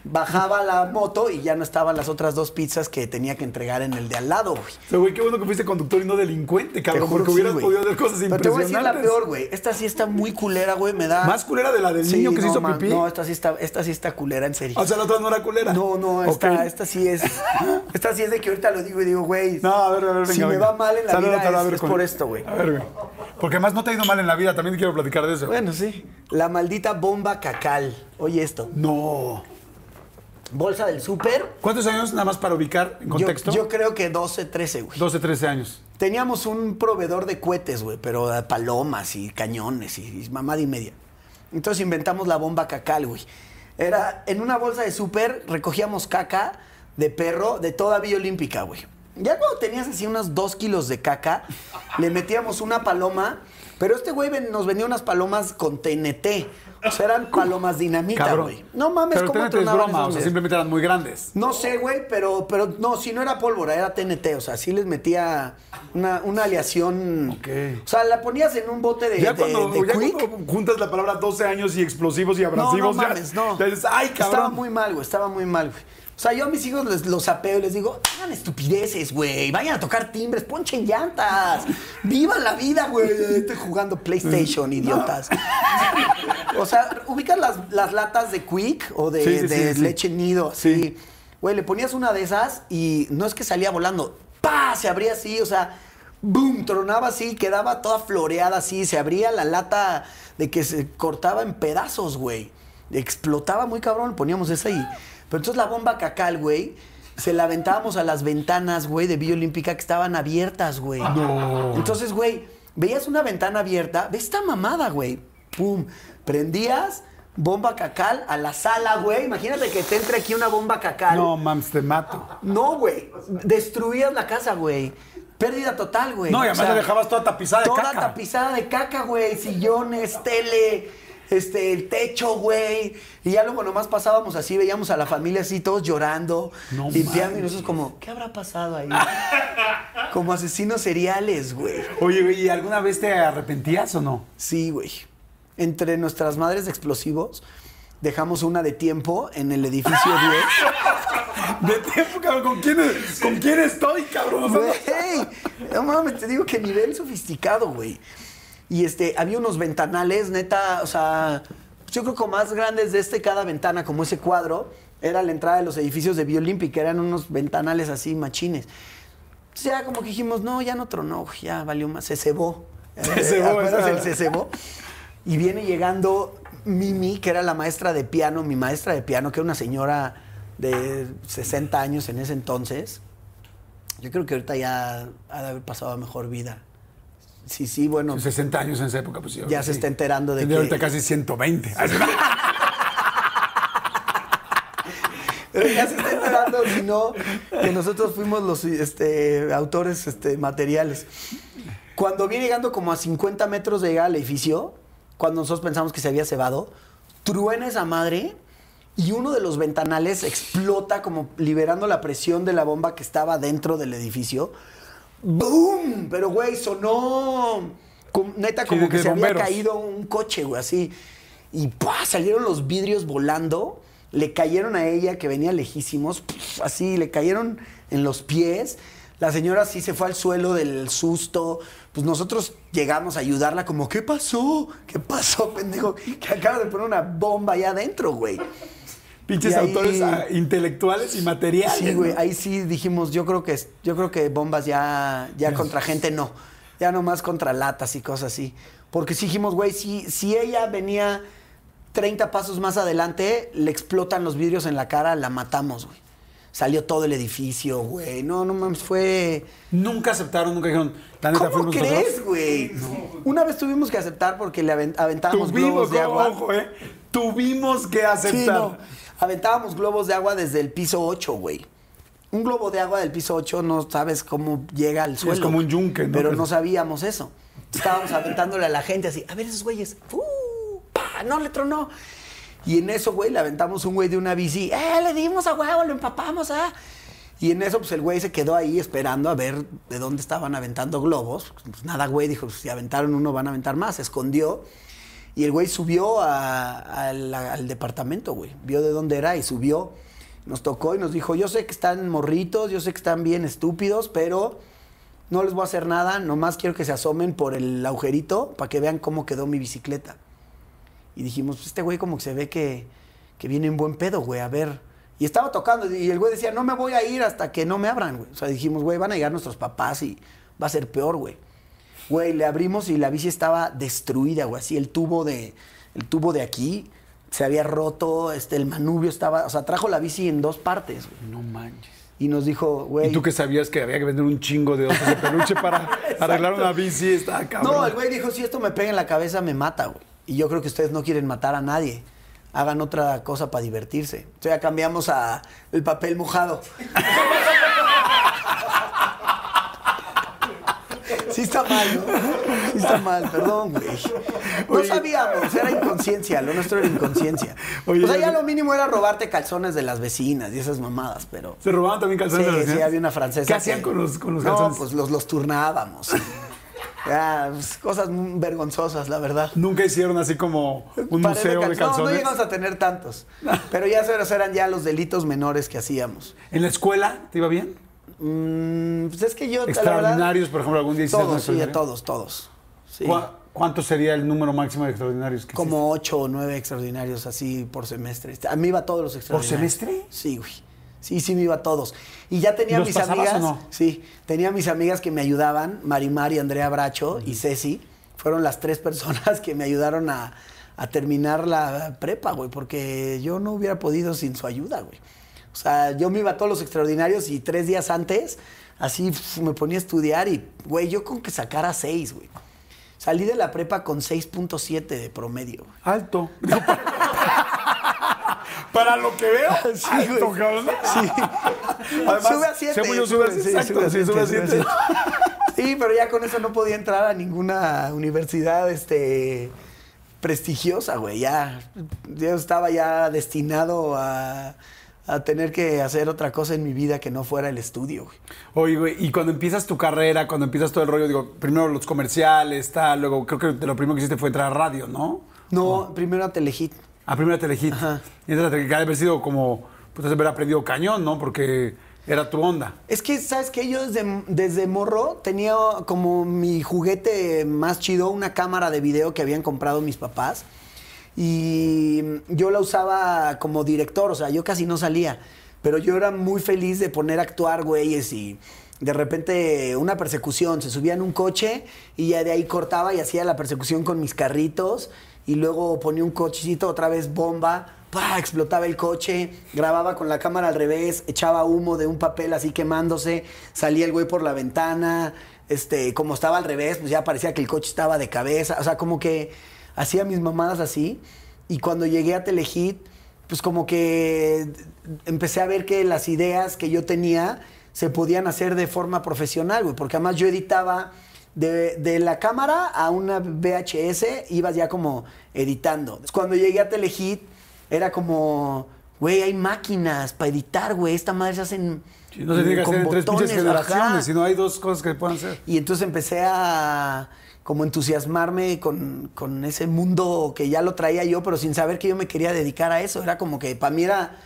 Bajaba la moto y ya no estaban las otras dos pizzas que tenía que entregar en el de al lado, güey. O sea, güey, qué bueno que fuiste conductor y no delincuente, Te cabrón, porque sí, hubieras güey. podido hacer cosas Pero te voy a decir la peor, güey. Esta sí está muy culera, güey. Me da. ¿Más culera de la del niño que se hizo man, pipí? No, esta sí está, esta sí está culera, en serio. O sea, la otra no era culera. no, no, esta, esta sí es. [laughs] Esta sí es de que ahorita lo digo y digo, güey. No, a ver, a ver, venga, Si me venga. va mal en la vida es, ver, es por esto, güey. A ver, güey. Porque además no te ha ido mal en la vida, también quiero platicar de eso. Bueno, sí. La maldita bomba cacal. Oye esto. No. Bolsa del súper. ¿Cuántos años nada más para ubicar en contexto? yo creo que 12, 13, güey. 12, 13 años. Teníamos un proveedor de cohetes, güey, pero de palomas y cañones y, y mamada y media. Entonces inventamos la bomba cacal, güey. Era en una bolsa de súper recogíamos caca de perro de toda Villa Olímpica, güey. Ya cuando tenías así unos dos kilos de caca, le metíamos una paloma, pero este güey nos vendía unas palomas con TNT. O sea, eran palomas dinamita, güey. No mames, Pero ¿cómo TNT es broma, o sea, simplemente eran muy grandes. No sé, güey, pero, pero no, si no era pólvora, era TNT. O sea, sí les metía una, una aleación. Ok. O sea, la ponías en un bote de, Ya de- cuando, de ya cuando juntas la palabra 12 años y explosivos y No, no abrasivos, ya- mames, no. ya dices, ay, cabrón. Estaba muy mal, güey, estaba muy mal, güey. O sea, yo a mis hijos les, los sapeo y les digo, hagan estupideces, güey. Vayan a tocar timbres, ponchen llantas. Vivan la vida, güey. Estoy jugando PlayStation, idiotas. O sea, ubicas las, las latas de Quick o de, Sí, sí, de sí, sí. leche nido, así. Güey, le ponías una de esas y no es que salía volando. ¡Pah! Se abría así, o sea, ¡boom! Tronaba así, quedaba toda floreada así. Se abría la lata de que se cortaba en pedazos, güey. Explotaba muy cabrón, le poníamos esa ahí. Pero entonces la bomba cacal, güey, se la aventábamos a las ventanas, güey, de Villa Olímpica que estaban abiertas, güey. No. Entonces, güey, veías una ventana abierta, ve esta mamada, güey. Pum, prendías bomba cacal a la sala, güey. Imagínate que te entre aquí una bomba cacal. No, mames, te mato. No, güey. Destruías la casa, güey. Pérdida total, güey. No, y O además sea, la dejabas toda tapizada de toda caca. tapizada de caca, güey. Sillones, tele, este, el techo, güey. Y ya luego nomás pasábamos así, veíamos a la familia así, todos llorando, No limpiando. Y nosotros como, ¿qué habrá pasado ahí? [laughs] como asesinos seriales, güey. Oye, güey, ¿y alguna vez te arrepentías o no? Sí, güey. Entre nuestras madres de explosivos, dejamos una de tiempo en el edificio [laughs] 10. De tiempo, cabrón, ¿con quién, ¿con quién estoy, cabrón? Güey, no mames, te digo que nivel sofisticado, güey. Y este, había unos ventanales, neta, o sea, yo creo que más grandes de este cada ventana, como ese cuadro, era la entrada de los edificios de Biolímpica, eran unos ventanales así machines. Entonces ya como que dijimos, no, ya no tronó, ya valió más, se cebó. [laughs] Se cebó, ¿Acuerdas esa- el se cebó? Y viene llegando Mimi, que era la maestra de piano, mi maestra de piano, que era una señora de 60 años en ese entonces. Yo creo que ahorita ya ha de haber pasado a mejor vida. Sí, sí, bueno. 60 años en esa época, pues sí, Ya se está enterando de Tendría que- ahorita casi 120. [laughs] Pero ya se está enterando, si no, que nosotros fuimos los este, autores este, materiales. Cuando viene llegando como a 50 metros de llegar al edificio, cuando nosotros pensamos que se había cebado, truena esa madre y uno de los ventanales explota como liberando la presión de la bomba que estaba dentro del edificio. ¡Boom! Pero, güey, sonó neta como que se había caído un coche, güey, así. Y ¡pua! salieron los vidrios volando, le cayeron a ella, que venía lejísimos, ¡puf! así, le cayeron en los pies. La señora sí se fue al suelo del susto. Pues nosotros llegamos a ayudarla como, ¿qué pasó? ¿Qué pasó, pendejo? Que acaba de poner una bomba allá adentro, güey. Pinches ahí- autores ah, intelectuales y materiales. Sí, güey, ¿no? ahí sí dijimos, yo creo que yo creo que bombas ya ya contra gente no. Ya nomás contra latas y cosas así. Porque sí dijimos, güey, si, si ella venía 30 pasos más adelante, le explotan los vidrios en la cara, la matamos, güey. Salió todo el edificio, güey. No, no mames, fue Nunca aceptaron, nunca dijeron, la neta ¿Cómo crees, güey? Una vez tuvimos que aceptar porque le aven- aventábamos Tuvimos, globos de agua. ojo, eh. Tuvimos que aceptar. Sí, no. Aventábamos globos de agua desde el piso 8, güey. Un globo de agua del piso 8 no sabes cómo llega al suelo. como un yunque, ¿no? Pero no sabíamos eso. Estábamos aventándole a la gente así, a ver esos güeyes. ¡Fu! ¡Pa! No le tronó. Y en eso, güey, le aventamos un güey de una bici. ¡Eh, le dimos a huevo, lo empapamos, ah! Y en eso, pues el güey se quedó ahí esperando a ver de dónde estaban aventando globos. Pues nada, güey, dijo, si aventaron uno, van a aventar más. Se escondió. Y el güey subió al, departamento, güey. Vio de dónde era y subió. Nos tocó y nos dijo, yo sé que están morritos, yo sé que están bien estúpidos, pero no les voy a hacer nada. Nomás quiero que se asomen por el agujerito para que vean cómo quedó mi bicicleta. Y dijimos, este güey como que se ve que, que viene en buen pedo, güey, a ver. Y estaba tocando y el güey decía, no me voy a ir hasta que no me abran, güey. O sea, dijimos, güey, van a llegar nuestros papás y va a ser peor, güey. Güey, le abrimos y la bici estaba destruida, güey. Así el tubo de, el tubo de aquí se había roto, este, el manubrio estaba, o sea, trajo la bici en dos partes, güey. No manches. Y nos dijo, güey. ¿Y tú que sabías que había que vender un chingo de osos de peluche para [laughs] arreglar una bici? Está cabrón. No, el güey dijo, si esto me pega en la cabeza, me mata, güey. Y yo creo que ustedes no quieren matar a nadie. Hagan otra cosa para divertirse. Entonces ya cambiamos a el papel mojado. [laughs] Sí está mal, ¿no? Sí está mal, perdón, güey. No Oye. sabíamos, era inconsciencia, lo nuestro era inconsciencia. Oye, o sea, ya- lo mínimo era robarte calzones de las vecinas y esas mamadas, pero... ¿Se robaban también calzones Sí, de los sí, vecinos? había una francesa. ¿Qué hacían que- con los, con los no, calzones? pues los, los turnábamos. Ya, pues, cosas vergonzosas, la verdad. Nunca hicieron así como un Pared museo de cal- No, no calzones. llegamos a tener tantos. Pero ya esos eran ya los delitos menores que hacíamos. ¿En la escuela te iba bien? Mm, pues es que yo, verdad... Extraordinarios, por ejemplo, algún día Todos, sí, extraordinario? todos, todos. Sí. ¿Cuá- ¿Cuánto sería el número máximo de extraordinarios que Como ocho o nueve extraordinarios así por semestre. A mí iba a todos los extraordinarios. semestre? Sí, güey. Sí, sí me iba a todos. Y ya tenía ¿Y los mis amigas. o no? Sí, tenía mis amigas que me ayudaban, Marimar y Andrea Bracho y Ceci. Fueron las tres personas [laughs] que me ayudaron a, a terminar la prepa, güey, porque yo no hubiera podido sin su ayuda, güey. O sea, yo me iba a todos los extraordinarios y tres días antes, así me ponía a estudiar y, güey, yo con que sacara seis, güey. Salí de la prepa con 6.7 de promedio. Alto. Para lo que veo, [laughs] Sí, alto, güey. cabrón. Sí. Además, sube a 7. según yo, sube a siete, exacto, sí, sube a siete. Sí, pero ya con eso no podía entrar a ninguna universidad este, prestigiosa, güey. Ya, yo estaba ya destinado a, a tener que hacer otra cosa en mi vida que no fuera el estudio, güey. Oye, güey, y cuando empiezas tu carrera, cuando empiezas todo el rollo, digo, primero los comerciales, tal, luego creo que lo primero que hiciste fue entrar a radio, ¿no? No, primero a Telehit. A primera Telehit. Ajá. Y a Telehit, que haber sido como, pues haber aprendido cañón, ¿no? Porque era tu onda. Es que, ¿sabes qué? Yo desde, desde morro tenía como mi juguete más chido, una cámara de video que habían comprado mis papás. Y yo la usaba como director, o sea, yo casi no salía. Pero yo era muy feliz de poner a actuar güeyes y de repente una persecución. Se subía en un coche y ya de ahí cortaba y hacía la persecución con mis carritos. Y luego ponía un cochecito, otra vez bomba, ¡pah! explotaba el coche, grababa con la cámara al revés, echaba humo de un papel así quemándose, salía el güey por la ventana, este, como estaba al revés, pues ya parecía que el coche estaba de cabeza, o sea, como que hacía mis mamadas así. Y cuando llegué a Telehit, pues como que empecé a ver que las ideas que yo tenía se podían hacer de forma profesional, güey, porque además yo editaba de, de la cámara a una VHS, ibas ya como editando. Cuando llegué a Telehit, era como, güey, hay máquinas para editar, güey, esta madre se hacen Sí, no se tiene que con hacer en tres pinches generaciones, sino hay dos cosas que pueden hacer. Y entonces empecé a como entusiasmarme con, con ese mundo que ya lo traía yo, pero sin saber que yo me quería dedicar a eso. Era como que para mí era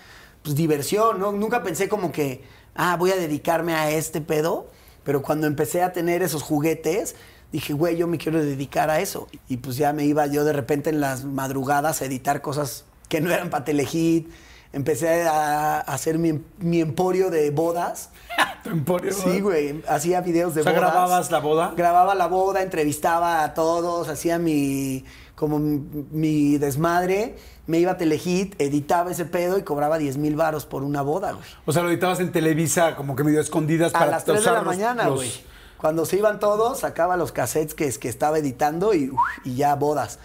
pues, diversión, ¿no? Nunca pensé como que, ah, voy a dedicarme a este pedo. Pero cuando empecé a tener esos juguetes, dije, güey, yo me quiero dedicar a eso. Y pues ya me iba yo de repente en las madrugadas a editar cosas que no eran para Telehit. Empecé a hacer mi, mi emporio de bodas. [laughs] Tu emporio, Sí, güey. Hacía videos de O sea, bodas. ¿grababas la boda? Grababa la boda, entrevistaba a todos, hacía mi como mi, desmadre, me iba a Telehit, editaba ese pedo y cobraba 10 mil varos por una boda, güey. O sea, lo editabas en Televisa como que medio escondidas A para las 3 de la los- mañana, los- güey. Cuando se iban todos, sacaba los cassettes que, que estaba editando y, uf, y ya bodas.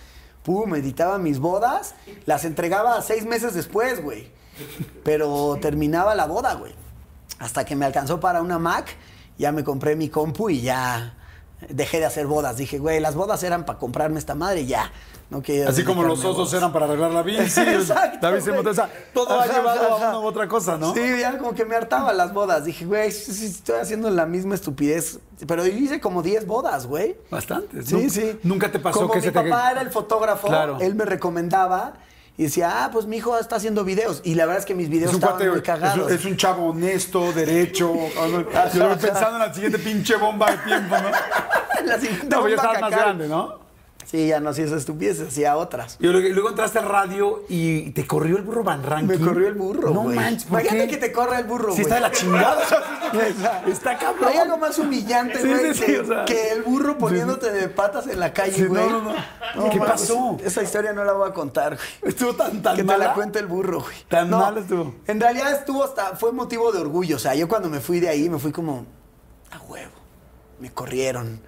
Pum, editaba mis bodas, las entregaba seis meses después, güey. Pero terminaba la boda, güey. Hasta que me alcanzó para una Mac, ya me compré mi compu y ya dejé de hacer bodas. Dije, güey, las bodas eran para comprarme esta madre y ya. Así como los osos eran para arreglar la bici. [laughs] Exacto, la bici güey. o sea, todo ha llevado ajá, a una u otra cosa, ¿no? Sí, ya como que me hartaba las bodas. Dije, güey, estoy haciendo la misma estupidez. Pero hice como 10 bodas, güey. Bastante. Sí, sí. Nunca te pasó como que mi se te... papá era el fotógrafo, Claro. él me recomendaba y decía, ah, pues mi hijo está haciendo videos. Y la verdad es que mis videos Es estaban cuate, muy cagados. es un chavo honesto, derecho. Yo pensando en la siguiente pinche bomba de tiempo, ¿no? [laughs] La siguiente No, pero ya bomba estabas más grande, ¿no? Sí, ya no hacía esas estupideces, hacía otras. Y luego, luego entraste al radio y te corrió el burro Van Ranking. Me corrió el burro, No güey. manches, ¿por Imagínate qué? que te corra el burro, Sí, güey. está de la chingada. [laughs] Está, Está cabrón. Hay algo más humillante, güey, sí, sí, que, o sea. que el burro poniéndote de patas en la calle, Sí, no, güey. no, no. ¿Qué pasó? Esa historia no la voy a contar, güey. Estuvo tan, tan que te mala. la cuente el burro, güey. Tan mal estuvo. En realidad estuvo hasta, fue motivo de orgullo. O sea, yo cuando me fui de ahí me fui como, a huevo, me corrieron.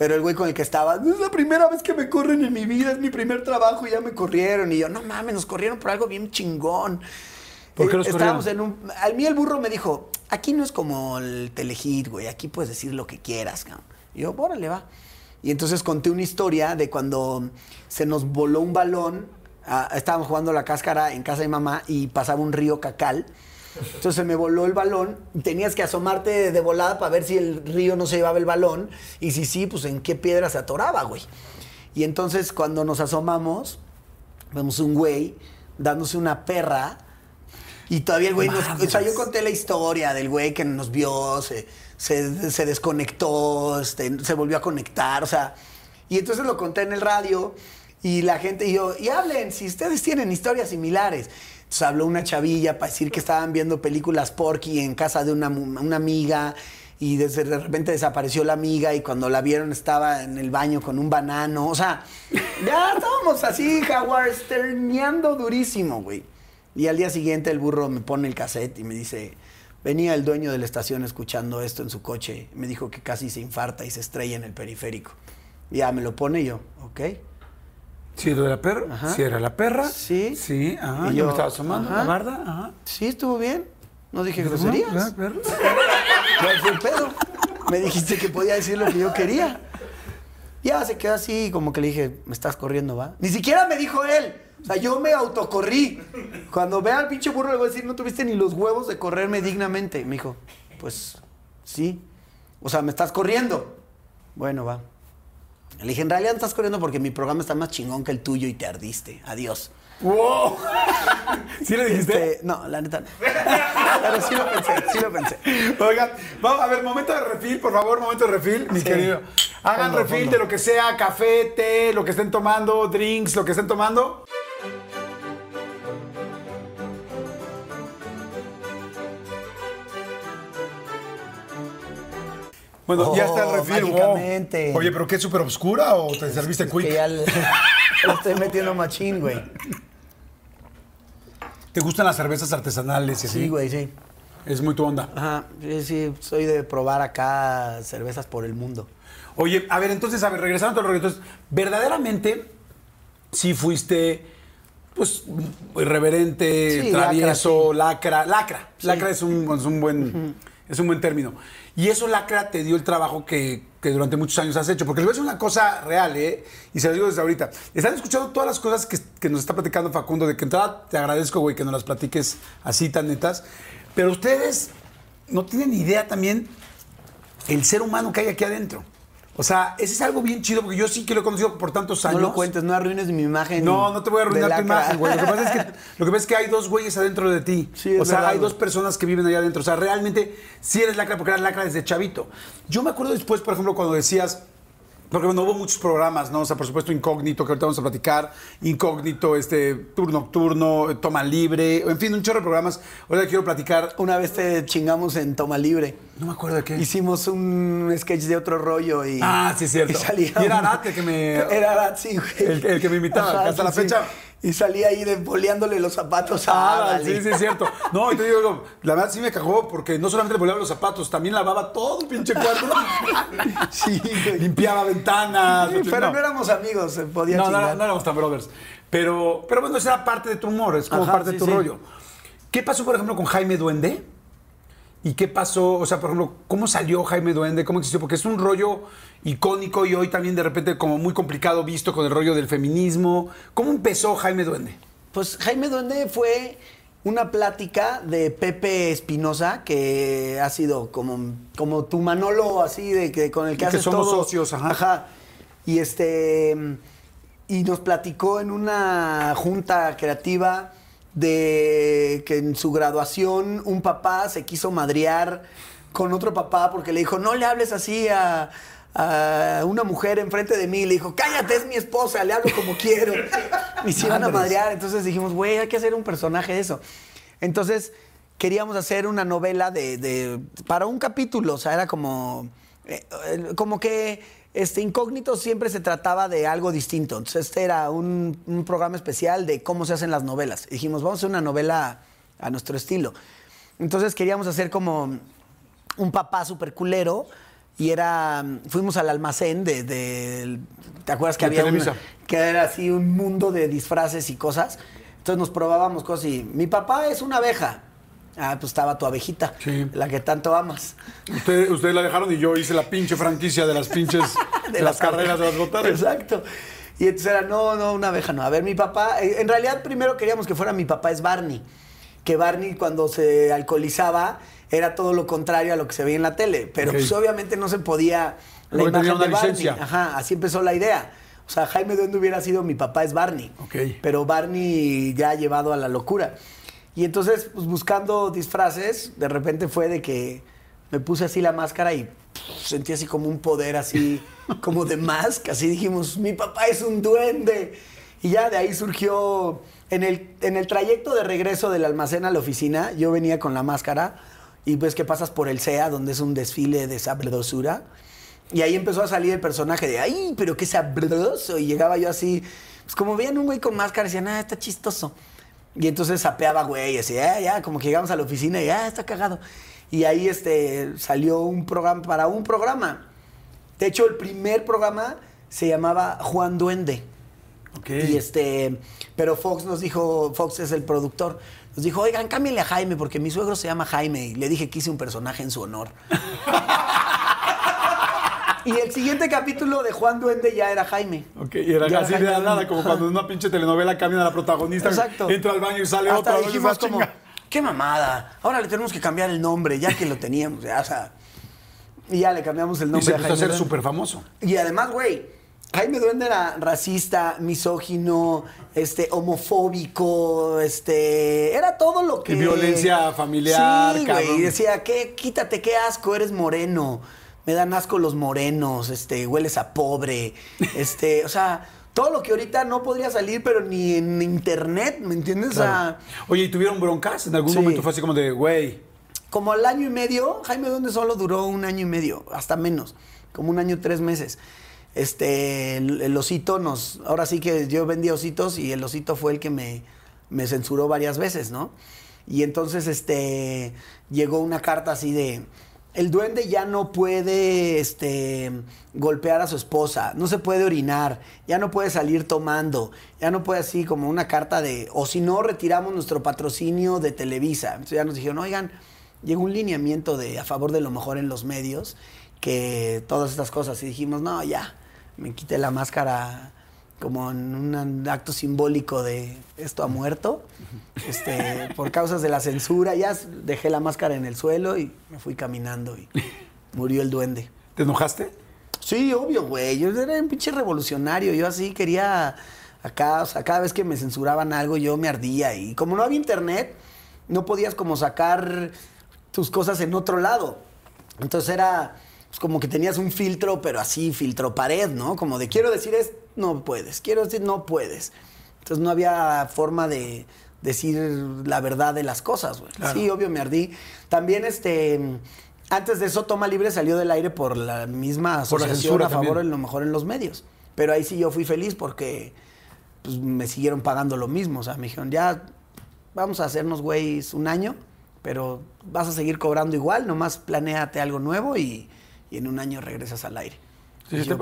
Pero el güey con el que estaba, no es la primera vez que me corren en mi vida, es mi primer trabajo y ya me corrieron. Y yo, no mames, nos corrieron por algo bien chingón. ¿Por qué Eh, Estábamos corrieron? en un. A mí el burro me dijo, aquí no es como el telehit, güey, aquí puedes decir lo que quieras, cabrón. Y yo, órale, va. Y entonces conté una historia de cuando se nos voló un balón. ah, estábamos jugando la cáscara en casa de mamá y pasaba un río cacal. Entonces se me voló el balón. Tenías que asomarte de volada para ver si el río no se llevaba el balón. Y si sí, pues en qué piedra se atoraba, güey. Y entonces cuando nos asomamos, vemos un güey dándose una perra. Y todavía el güey nos. O sea, yo conté la historia del güey que nos vio, se, se, se desconectó, este, se volvió a conectar, o sea. Y entonces lo conté en el radio y la gente y yo, y hablen, si ustedes tienen historias similares. Entonces habló una chavilla para decir que estaban viendo películas porky en casa de una, amiga y desde- de repente desapareció la amiga y cuando la vieron estaba en el baño con un banano. O sea, ya estábamos así, Howard, terneando durísimo, güey. Y al día siguiente el burro me pone el cassette y me dice, venía el dueño de la estación escuchando esto en su coche. Me dijo que casi se infarta y se estrella en el periférico. Ya me lo pone yo, ok. Sí, lo de la perra. Ajá. Sí, era la perra. Sí. Sí, ajá. Y yo, yo, me estaba asomando. ajá. La barda, ajá. Sí, estuvo bien. No dije groserías. Perra. [laughs] ¿Cuál fue el pedo? Me dijiste que podía decir lo que yo quería. Ya se quedó así, como que le dije, me estás corriendo, ¿va? Ni siquiera me dijo él. O sea, yo me autocorrí. Cuando vea al pinche burro le voy a decir, no tuviste ni los huevos de correrme dignamente. Me dijo, pues sí. O sea, me estás corriendo. Bueno, va. Le dije, en realidad no estás corriendo porque mi programa está más chingón que el tuyo y te ardiste. Adiós. ¡Wow! [laughs] ¿Sí le dijiste? Este, no, la neta no. [laughs] Pero sí lo pensé, sí lo pensé. Oigan, vamos a ver, momento de refil, por favor, momento de refil, mi Sí. querido. Hagan Fondo, refil fondo. de lo que sea, café, té, lo que estén tomando, drinks, lo que estén tomando. Bueno, ya está el Oh, refil. wow. mágicamente. Oye, pero ¿qué es súper oscura o te serviste Es quick? que ya le, [laughs] le estoy metiendo machín, güey. ¿Te gustan las cervezas artesanales y así? Sí, güey, sí. Es muy tu onda. Ajá, sí, sí, soy de probar acá cervezas por el mundo. Oye, a ver, entonces, a ver, regresando a todo entonces, verdaderamente, sí fuiste, pues, irreverente, Sí, travieso, lacra, lacra. Lacra es un, es un buen, es un buen término. Y eso, lacra, te dio el trabajo que, que durante muchos años has hecho. Porque les voy a decir una cosa real, ¿eh? Y se lo digo desde ahorita. Están escuchando todas las cosas que, que nos está platicando Facundo, de que entrada te agradezco, güey, que nos las platiques así tan netas. Pero ustedes no tienen idea también el ser humano que hay aquí adentro. O sea, ese es algo bien chido, porque yo sí que lo he conocido por tantos No años. lo cuentes, no arruines mi imagen. No, no te voy a arruinar tu imagen, güey. Lo que pasa es que, [laughs] lo que pasa es que hay dos güeyes adentro de ti. Sí, es o sea, verdad, hay dos personas que viven allá adentro. O sea, realmente sí eres lacra porque eras lacra desde chavito. Yo me acuerdo después, por ejemplo, cuando decías. Porque bueno, hubo muchos programas, ¿no? O sea, por supuesto, Incógnito, que ahorita vamos a platicar. Incógnito, este, Tour Nocturno, eh, Toma Libre, en fin, un chorro de programas. Ahora quiero platicar. Una vez te chingamos en Toma Libre. No me acuerdo de qué. Hicimos un sketch de otro rollo y. Ah, sí, es cierto. Y, salía Y era el que me- Era sí, güey. El- el que me invitaba, hasta la fecha. Y salía ahí de boleándole los zapatos a Ah, sí, sí, es cierto. No, y te digo, la verdad sí me cagó porque no solamente le volaba los zapatos, también lavaba todo el pinche cuarto. [laughs] Sí. Limpiaba ventanas. Sí, pero no. éramos amigos, se podía no, no, no éramos tan brothers. Pero, pero bueno, esa era parte de tu humor, es como Ajá, parte de tu sí. rollo. ¿Qué pasó, por ejemplo, con Jaime Duende? ¿Y qué pasó? O sea, por ejemplo, ¿cómo salió Jaime Duende? ¿Cómo existió? Porque es un rollo icónico y hoy también de repente como muy complicado visto con el rollo del feminismo. ¿Cómo empezó Jaime Duende? Pues Jaime Duende fue una plática de Pepe Espinosa, que ha sido como, como tu Manolo, así, de que con el que Y que haces somos todo. socios, ajá. Y este. Y nos platicó en una junta creativa de que en su graduación un papá se quiso madrear con otro papá porque le dijo, no le hables así a, a una mujer enfrente de mí. Le dijo, cállate, es mi esposa, le hablo como quiero. [laughs] Se iban a madrear. Entonces dijimos, güey, hay que hacer un personaje de eso. Entonces queríamos hacer una novela de, de- para un capítulo. O sea, era como, eh, eh, como que este Incógnito siempre se trataba de algo distinto. Entonces este era un, un programa especial de cómo se hacen las novelas. Y dijimos, vamos a hacer una novela a nuestro estilo. Entonces queríamos hacer como un papá super culero y era fuimos al almacén de, de- te acuerdas que había que era así un mundo de disfraces y cosas entonces nos probábamos cosas y mi papá es una abeja Ah, pues estaba tu abejita, Sí. la que tanto amas. Ustedes usted la dejaron y yo hice la pinche franquicia de las pinches, [laughs] de, las carreras de las botargas. Exacto. Y entonces era, no, no, una abeja no. A ver, mi papá, eh, en realidad primero queríamos que fuera mi papá, es Barney. Que Barney cuando se alcoholizaba era todo lo contrario a lo que se veía en la tele. Pero Ok. pues obviamente no se podía la Porque imagen de Barney. licencia. Ajá, así empezó la idea. O sea, Jaime Duende hubiera sido mi papá es Barney. Ok. Pero Barney ya ha llevado a la locura. Y entonces, pues buscando disfraces, de repente fue de que me puse así la máscara y pff, sentí así como un poder así, [laughs] como de Mask. Así dijimos, mi papá es un duende. Y ya de ahí surgió, en el, en el trayecto de regreso del almacén a la oficina, yo venía con la máscara y ves que pasas por el SEA, donde es un desfile de sabrosura. Y ahí empezó a salir el personaje de, ay, pero qué sabroso. Y llegaba yo así, pues como veían un güey con máscara, decían, ah, está chistoso. Y entonces sapeaba güey, así, ah, ya, como que llegamos a la oficina y, ah, está cagado. Y ahí este, salió un programa, para un programa. De hecho, el primer programa se llamaba Juan Duende. Ok. Y este, pero Fox nos dijo, Fox es el productor, nos dijo, oigan, cámbienle a Jaime, porque mi suegro se llama Jaime. Y le dije que hice un personaje en su honor. [laughs] y el siguiente capítulo de Juan Duende ya era Jaime. Ok, y era Ya así de Jaime la nada, Duende. como cuando en una pinche telenovela cambian a la protagonista, Exacto. entra al baño y sale Hasta otra dijimos como, chinga. qué mamada, ahora le tenemos que cambiar el nombre, ya que lo teníamos, ya, o sea, y ya le cambiamos el Y nombre se a empezó a Jaime ser súper famoso. Y además, güey, Jaime Duende era racista, misógino, este, homofóbico, este, era todo lo que... Y violencia familiar, Sí, cabrón. güey, y decía, ¿qué? Quítate, qué asco, eres moreno. Me dan asco los morenos, este, hueles a pobre, [laughs] este, o sea, todo lo que ahorita no podría salir, pero ni en internet, ¿me entiendes? O sea, Claro. Oye, ¿y tuvieron broncas? En algún Sí. momento fue así como de, güey. como al año y medio, Jaime Duende solo duró un año y medio, hasta menos, como un año y tres meses. Este, el, el osito nos, ahora sí que yo vendía ositos y el osito fue el que me, me censuró varias veces, ¿no? Y entonces, este, llegó una carta así de, el duende ya no puede, este, golpear a su esposa, no se puede orinar, ya no puede salir tomando, ya no puede así como una carta de, o si no, retiramos nuestro patrocinio de Televisa. Entonces ya nos dijeron, oigan, llegó un lineamiento de a favor de lo mejor en los medios, que todas estas cosas. Y dijimos, no, ya, me quité la máscara como en un acto simbólico de esto ha muerto, este, por causas de la censura, ya dejé la máscara en el suelo y me fui caminando y murió el duende. ¿Te enojaste? Sí, obvio, güey. Yo era un pinche revolucionario. Yo así quería acá, o sea, cada vez que me censuraban algo yo me ardía. Y como no había internet, no podías como sacar tus cosas en otro lado. Entonces era pues, como que tenías un filtro, pero así, filtro pared, ¿no? Como de quiero decir es, no puedes. Quiero decir, no puedes. Entonces no había forma de decir la verdad de las cosas, güey. Claro. Sí, obvio, me ardí. También, este, antes de eso, Toma Libre salió del aire por la misma Por la asociación a favor también. lo mejor en los medios. Pero ahí sí yo fui feliz porque pues, me siguieron pagando lo mismo. O sea, me dijeron, ya vamos a hacernos güeyes un año, pero vas a seguir cobrando igual, nomás planéate algo nuevo y, y en un año regresas al aire. Sí, Y yo.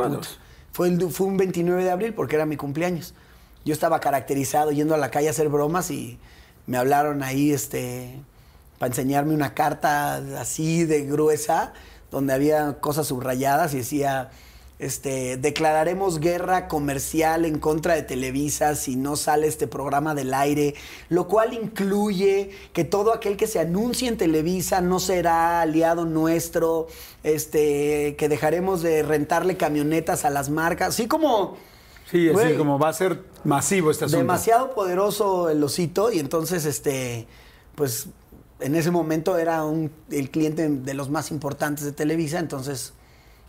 Fue, el, un 29 de abril porque era mi cumpleaños. Yo estaba caracterizado yendo a la calle a hacer bromas y me hablaron ahí este, para enseñarme una carta así de gruesa donde había cosas subrayadas y decía, este, declararemos guerra comercial en contra de Televisa si no sale este programa del aire, lo cual incluye que todo aquel que se anuncie en Televisa no será aliado nuestro, este, que dejaremos de rentarle camionetas a las marcas, así como Sí, así Güey. como va a ser masivo este asunto. demasiado poderoso el osito y entonces este pues en ese momento era un, el cliente de los más importantes de Televisa entonces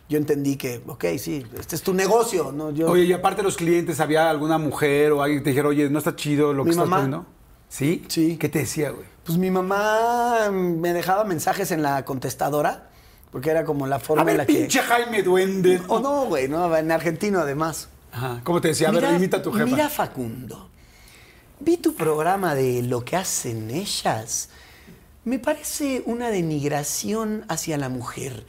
yo entendí que ok sí este es tu negocio no yo Oye, y aparte de los clientes, ¿había alguna mujer o alguien que te dijera, oye, no está chido lo que estás mamá. poniendo? ¿Sí? Sí. ¿Qué te decía, güey? pues mi mamá me dejaba mensajes en la contestadora porque era como la forma A ver, en la que pinche Jaime Duende. o no güey no en argentino además Ajá. ¿Cómo te decía? A ver, imita a tu jefa. Mira, Facundo. Vi tu programa de lo que hacen ellas. Me parece una denigración hacia la mujer.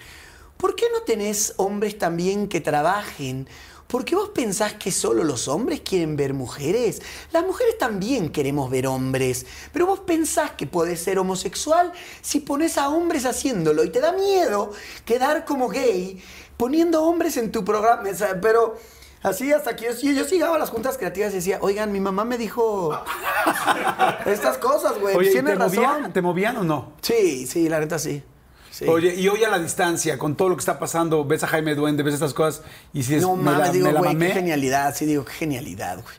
¿Por qué no tenés hombres también que trabajen? ¿por qué vos pensás que solo los hombres quieren ver mujeres? Las mujeres también queremos ver hombres, pero vos pensás que podés ser homosexual si pones a hombres haciéndolo y te da miedo quedar como gay poniendo hombres en tu programa, pero... Así hasta que yo, yo llegaba a las juntas creativas y decía, oigan, mi mamá me dijo [laughs] estas cosas, güey. Oye, ¿y Tiene ¿te, razón. movían, ¿te movían o no? Sí, sí, la neta sí. Sí. Oye, y hoy a la distancia, con todo lo que está pasando, ves a Jaime Duende, ves estas cosas y si es, no me la, mames, digo, güey, qué genialidad. Sí, digo, qué genialidad, güey.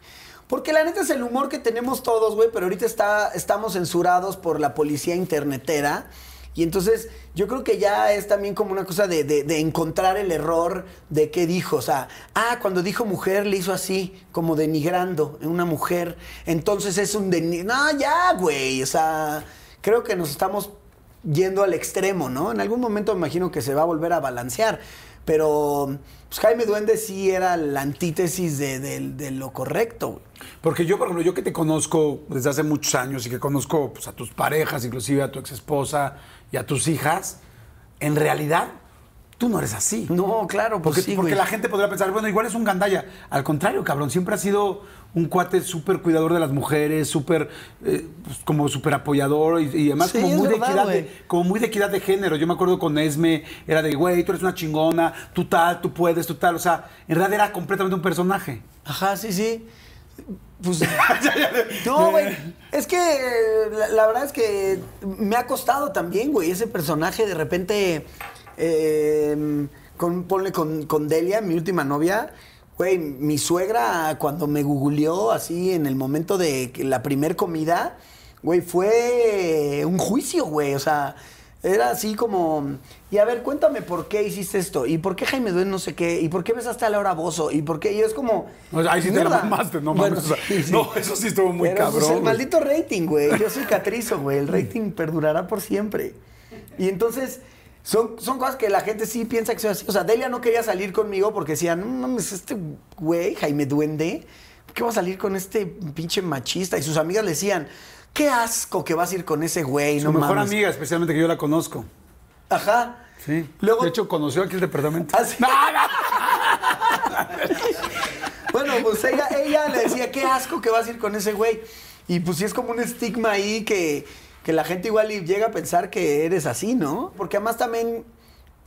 Porque la neta es el humor que tenemos todos, güey, pero ahorita está, estamos censurados por la policía internetera. Y entonces yo creo que ya es también como una cosa de, de- de encontrar el error de qué dijo. O sea, ah, cuando dijo mujer le hizo así, como denigrando en una mujer. Entonces es un deni... No, ya, güey. O sea, creo que nos estamos yendo al extremo, ¿no? En algún momento me imagino que se va a volver a balancear. Pero pues, Jaime Duende sí era la antítesis de, lo correcto. Porque yo, por ejemplo, yo que te conozco desde hace muchos años y que conozco pues, a tus parejas, inclusive a tu ex esposa y a tus hijas, en realidad tú no eres así. No, claro, pues Porque, sí, porque güey. la gente podría pensar, bueno, igual es un gandalla. Al contrario, cabrón, siempre ha sido un cuate súper cuidador de las mujeres, súper, eh, pues, como súper apoyador y, y además Sí, como muy, de equidad de, como muy de equidad de género. Yo me acuerdo con Esme, era de, güey, tú eres una chingona, tú tal, tú puedes, tú tal. O sea, en realidad era completamente un personaje. Ajá, sí, sí. Pues. [laughs] no, güey. Es que eh, la, la verdad es que me ha costado también, güey. Ese personaje de repente. Eh, con, ponle con, con Delia, mi última novia. Güey, mi suegra cuando me googleó así en el momento de la primer comida, güey, fue un juicio, güey. O sea, era así como, y a ver, cuéntame por qué hiciste esto, y por qué Jaime Duende no sé qué, y por qué besaste a Laura Bozo, y por qué, y es como... O sea, ahí sí te la mamaste, no Bueno, mames, o sea, sí, sí. no, eso sí estuvo muy Pero, cabrón, el güey. maldito rating, güey. Yo soy catrizo, güey. El rating perdurará por siempre. Y entonces, son, son cosas que la gente sí piensa que soy así. O sea, Delia no quería salir conmigo porque decía, no mames, este güey, Jaime Duende, ¿por qué va a salir con este pinche machista? Y sus amigas le decían, qué asco que vas a ir con ese güey, Su no mejor mames. amiga, especialmente que yo la conozco. Ajá. Sí. Luego, de hecho, conoció aquí el departamento. Así- [laughs] Bueno, pues ella, ella le decía, qué asco que vas a ir con ese güey. Y pues sí es como un estigma ahí que, que la gente igual llega a pensar que eres así, ¿no? Porque además también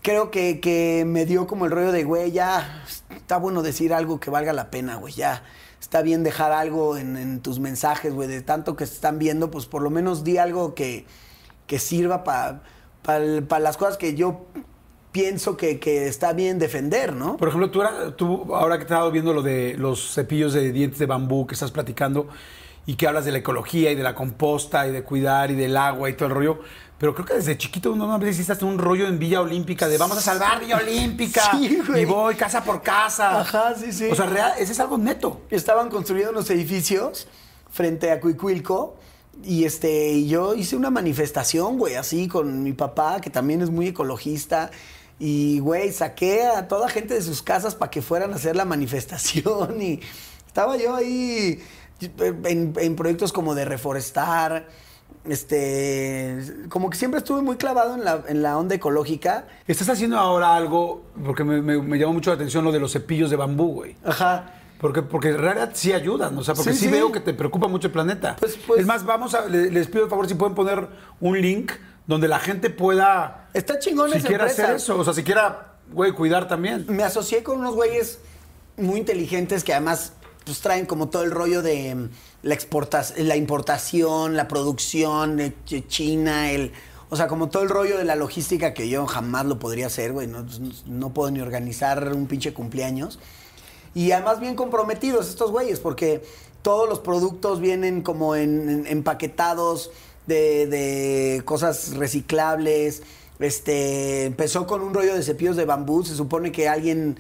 creo que, que me dio como el rollo de, güey, ya está bueno decir algo que valga la pena, güey, ya. Está bien dejar algo en, tus mensajes, güey, de tanto que están viendo, pues por lo menos di algo que, que sirva para las cosas que yo pienso que, que está bien defender, ¿no? Por ejemplo, tú, tú ahora que te estado viendo lo de los cepillos de dientes de bambú que estás platicando y que hablas de la ecología y de la composta y de cuidar y del agua y todo el rollo, pero creo que desde chiquito uno vez hiciste un rollo en Villa Olímpica de vamos a salvar Villa Olímpica [laughs] Sí, güey. y voy casa por casa. Ajá, sí, sí. O sea, real, ese es algo neto. estaban construyendo unos edificios frente a Cuicuilco y este yo hice una manifestación, güey, así con mi papá, que también es muy ecologista. Y, güey, saqué a toda gente de sus casas para que fueran a hacer la manifestación. [laughs] Y estaba yo ahí en, en proyectos como de reforestar. Este, como que siempre estuve muy clavado en la, en la onda ecológica. Estás haciendo ahora algo, porque me, me- me llamó mucho la atención lo de los cepillos de bambú, güey. Ajá. Porque, porque en realidad sí ayudan, o sea, porque Sí, sí, sí. veo que te preocupa mucho el planeta. Pues- pues- es más, vamos a, le- les pido el favor si pueden poner un link donde la gente pueda Está chingón si esa quiera empresa. hacer eso, o sea, si quiera, güey, cuidar también. me asocié con unos güeyes muy inteligentes que además pues traen como todo el rollo de mm, la exportación, la importación, la producción de Ch- China, el o sea, como todo el rollo de la logística que yo jamás lo podría hacer, güey, no, no puedo ni organizar un pinche cumpleaños. Y además bien comprometidos estos güeyes, porque todos los productos vienen como en, empaquetados de, de cosas reciclables. Este, empezó con un rollo de cepillos de bambú. Se supone que alguien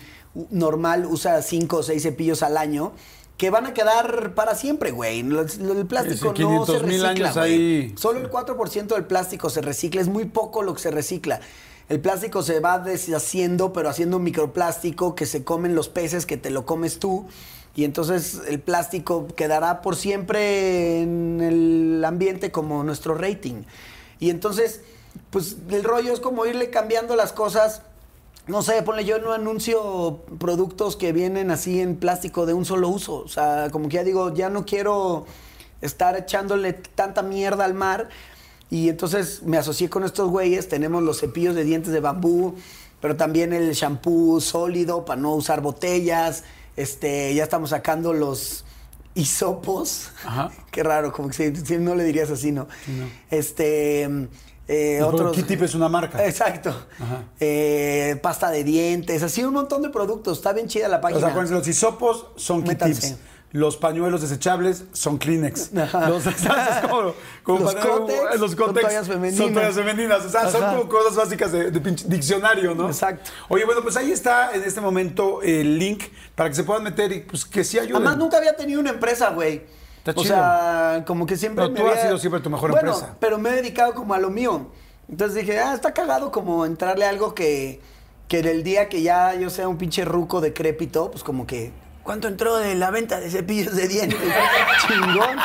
normal usa cinco o seis cepillos al año. Que van a quedar para siempre, güey. El plástico Sí, no se 500,000 recicla, años ahí. Solo el 4% del plástico se recicla, es muy poco lo que se recicla. El plástico se va deshaciendo, pero haciendo microplástico que se comen los peces, que te lo comes tú. Y entonces el plástico quedará por siempre en el ambiente como nuestro rating. Y entonces, pues el rollo es como irle cambiando las cosas no sé, ponle yo no anuncio productos que vienen así en plástico de un solo uso. O sea, como que ya digo, ya no quiero estar echándole tanta mierda al mar. Y entonces me asocié con estos güeyes. Tenemos los cepillos de dientes de bambú, pero también el shampoo sólido para no usar botellas. Este, ya estamos sacando los hisopos. Ajá. [laughs] Qué raro, como que si, si no le dirías así, ¿no? no. Este. Eh, otros- Tip es una marca. Exacto. Eh, pasta de dientes, así un montón de productos. Está bien chida la O página. sea, acuérdense, los hisopos son Key Métanse. Tips. Los pañuelos desechables son Kleenex. [laughs] Ajá. Los, ¿sabes? Es como- como Los para- Kotex los son toallas femeninas. Son toallas femeninas. O sea, son como cosas básicas de, de diccionario, ¿no? Exacto. Oye, bueno, pues ahí está en este momento el link para que se puedan meter y pues que sí ayuden. Además, nunca había tenido una empresa, güey. Está o chido. sea, como que siempre. Pero me tú has sido siempre tu mejor Bueno, empresa. Pero me he dedicado como a lo mío. Entonces dije, ah, está cagado como entrarle a algo que, que en el día que ya yo sea un pinche ruco decrépito, pues como que. ¿Cuánto entró de la venta de cepillos de dientes? [laughs] Chingón.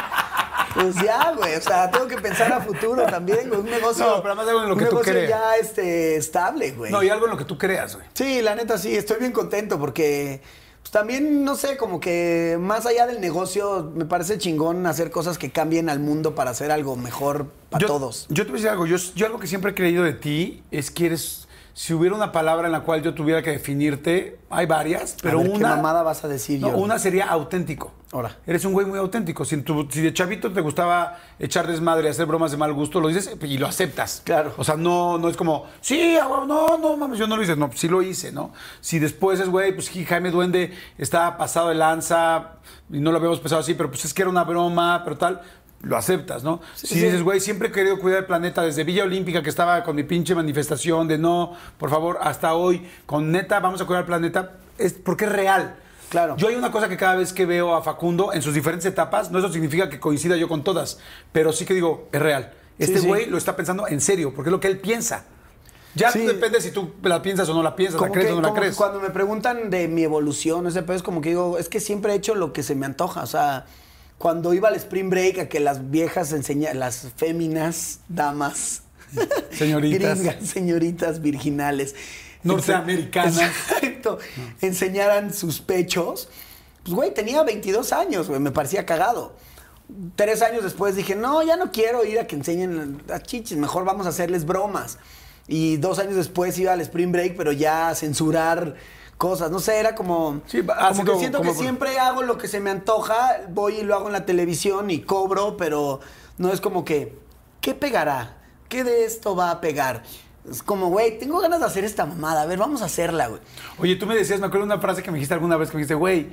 Pues ya, güey. O sea, tengo que pensar a futuro también, güey. Un negocio. No, pero además algo en lo un que tú negocio creas. ya este, estable, güey. No, y algo en lo que tú creas, güey. Sí, la neta sí, estoy bien contento porque pues, también, no sé, como que más allá del negocio, me parece chingón hacer cosas que cambien al mundo para hacer algo mejor para Yo- todos. Yo te voy a decir algo. Yo, yo algo que siempre he creído de ti es que eres. Si hubiera una palabra en la cual yo tuviera que definirte, hay varias, pero a ver, una. ¿Qué mamada vas a decir No, yo? una sería auténtico. Ahora. Eres un güey muy auténtico. Si, en tu- si de chavito te gustaba echar desmadre, hacer bromas de mal gusto, lo dices y lo aceptas. Claro. O sea, no, no es como, sí, ah, no, no, mames, yo no lo hice. No, sí lo hice, ¿no? Si después es, güey, pues Jaime Duende estaba pasado de lanza y no lo habíamos pensado así, pero pues es que era una broma, pero tal. Lo aceptas, ¿no? si sí. dices, güey, siempre he querido cuidar el planeta desde Villa Olímpica, que estaba con mi pinche manifestación de no, por favor, hasta hoy, con neta, vamos a cuidar el planeta, es porque es real. Claro. Yo hay una cosa que cada vez que veo a Facundo en sus diferentes etapas, no eso significa que coincida yo con todas, pero sí que digo, es real. Este sí. güey lo está pensando en serio, porque es lo que él piensa. Ya Sí. tú depende si tú la piensas o no la piensas, la crees que- o no la crees. cuando me preguntan de mi evolución, ese pedo es como que digo, es que siempre he hecho lo que se me antoja. O sea, cuando iba al Spring Break a que las viejas las féminas, damas, [laughs] Señoritas. gringas, señoritas virginales, Norteamericanas. Exacto. Enseñaran sus pechos. Pues, güey, tenía 22 años, güey, me parecía cagado. Tres años después dije, no, ya no quiero ir a que enseñen a chichis, mejor vamos a hacerles bromas. Y dos años después iba al Spring Break, pero ya a censurar cosas. No sé, era como. Sí, como que siento como- que siempre hago lo que se me antoja, voy y lo hago en la televisión y cobro, pero no es como que, ¿qué pegará? ¿Qué de esto va a pegar? Es como, güey, tengo ganas de hacer esta mamada. A ver, vamos a hacerla, güey. Oye, tú me decías, me acuerdo de una frase que me dijiste alguna vez que me dijiste, güey,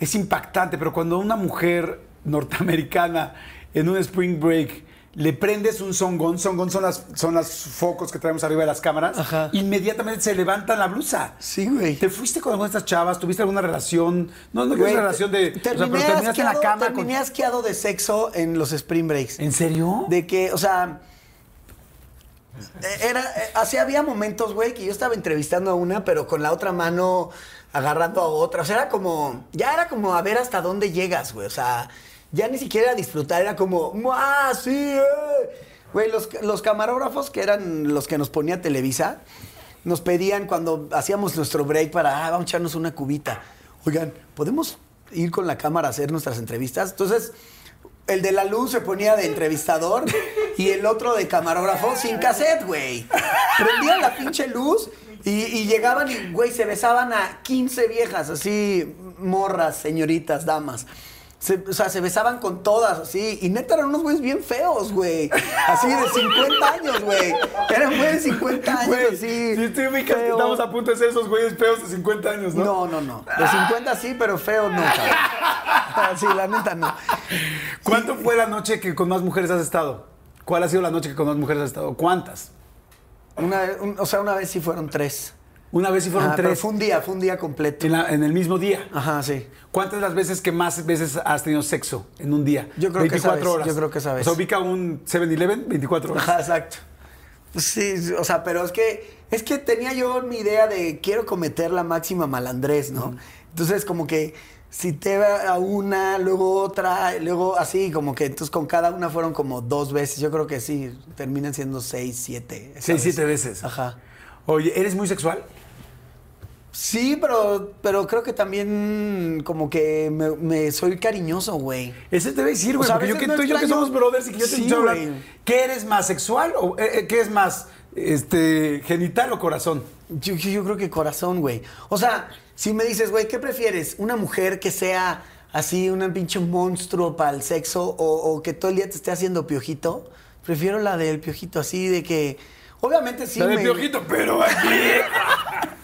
es impactante, pero cuando una mujer norteamericana en un spring break le prendes un songón, songón son las, son las focos que traemos arriba de las cámaras, Ajá. inmediatamente se levanta la blusa. Sí, güey. ¿Te fuiste con alguna de estas chavas? ¿Tuviste alguna relación? No, no, Güey, una relación de... o sea, pero terminé, terminaste en la cama con... terminé asqueado de sexo en los spring breaks. ¿En serio? De que, o sea. Era, eh, así había momentos, güey, que yo estaba entrevistando a una, pero con la otra mano agarrando a otra. O sea, era como. Ya era como a ver hasta dónde llegas, güey. O sea, ya ni siquiera era disfrutar, era como. ¡Ah, sí! eh". Güey, los, los camarógrafos, que eran los que nos ponía Televisa, nos pedían cuando hacíamos nuestro break para, ah, vamos a echarnos una cubita. Oigan, ¿podemos ir con la cámara a hacer nuestras entrevistas? Entonces, el de la luz se ponía de entrevistador y el otro de camarógrafo sin cassette, güey. Prendían la pinche luz y, y llegaban y, güey, se besaban a 15 viejas, así, morras, señoritas, damas. Se- o sea, se besaban con todas, así. Y neta eran unos güeyes bien feos, güey. Así de 50 años, güey. Eran güeyes de 50 años, Güey, así. si te ubicas que feos. estamos a punto de ser esos güeyes feos de 50 años, ¿no? No, no, no. De 50 sí, pero feo no, cabrón. [laughs] Sí, la neta no. ¿Cuánto fue la noche que con más mujeres has estado? ¿Cuál ha sido la noche que con más mujeres has estado? ¿Cuántas? Una, un- o sea, una vez sí fueron tres. Una vez sí fueron pero tres. fue un día, fue un día completo. En, la- en el mismo día. Ajá, sí. ¿Cuántas las veces que más veces has tenido sexo en un día? Yo creo que esa vez, yo creo que esa O sea, ubica un 7-Eleven 24 horas. Ajá, exacto. Sí, o sea, pero es que es que tenía yo mi idea de quiero cometer la máxima malandrés, ¿no? Entonces, como que si te va a una, luego otra, luego así, como que entonces con cada una fueron como dos veces. Yo creo que sí, terminan siendo seis, siete. Seis, siete veces. Ajá. Oye, ¿eres muy sexual? Sí, pero, pero creo que también como que me, me soy cariñoso, güey. Ese te debe decir, güey, O sea, a porque yo que veces no tú y yo que somos brothers y que yo te Sí, escucho hablar, güey. ¿qué eres más, sexual o eh, eh, qué es más, este, genital o corazón? Yo, yo- yo creo que corazón, güey. O sea, si me dices, güey, ¿qué prefieres? ¿Una mujer que sea así, un pinche monstruo para el sexo o, o que todo el día te esté haciendo piojito? Prefiero la del piojito, así de que... Obviamente sí La de me- piojito, pero aquí. [laughs]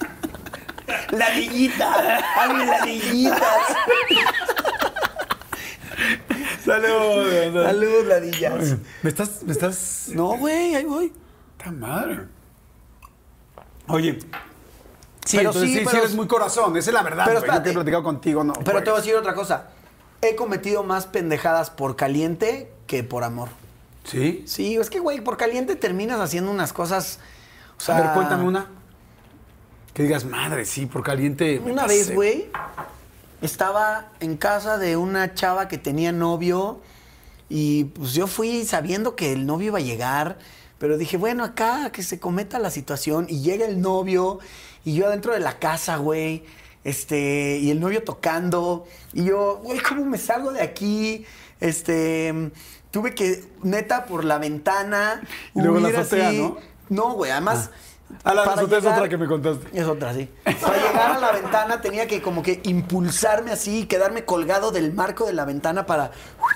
Ladillita. Ay, ladillitas. Saludos. Salud, ladillas. ¿Me estás, me estás, No, güey, ahí voy. ¡Ta madre! Oye, sí, Pero entonces sí, sí, sí pero- eres muy corazón, esa es la verdad. Pero güey. Yo que he espérate. platicado contigo, no. Pero güey. te voy a decir otra cosa. He cometido más pendejadas por caliente que por amor. ¿Sí? Sí, es que, güey, por caliente terminas haciendo unas cosas. O sea, a ver, cuéntame una. Que digas, madre, sí, por caliente. Una pasé". vez, güey, estaba en casa de una chava que tenía novio y pues yo fui sabiendo que el novio iba a llegar, pero dije, bueno, acá que se cometa la situación y llega el novio y yo adentro de la casa, güey, este, y el novio tocando y yo, güey, ¿cómo me salgo de aquí? Este, tuve que, neta, por la ventana, Y luego la azotea, así. ¿no? No, güey, además... Ah, la para azotea es llegar- otra que me contaste. es otra, sí. Para llegar a la ventana tenía que como que impulsarme así, quedarme colgado del marco de la ventana para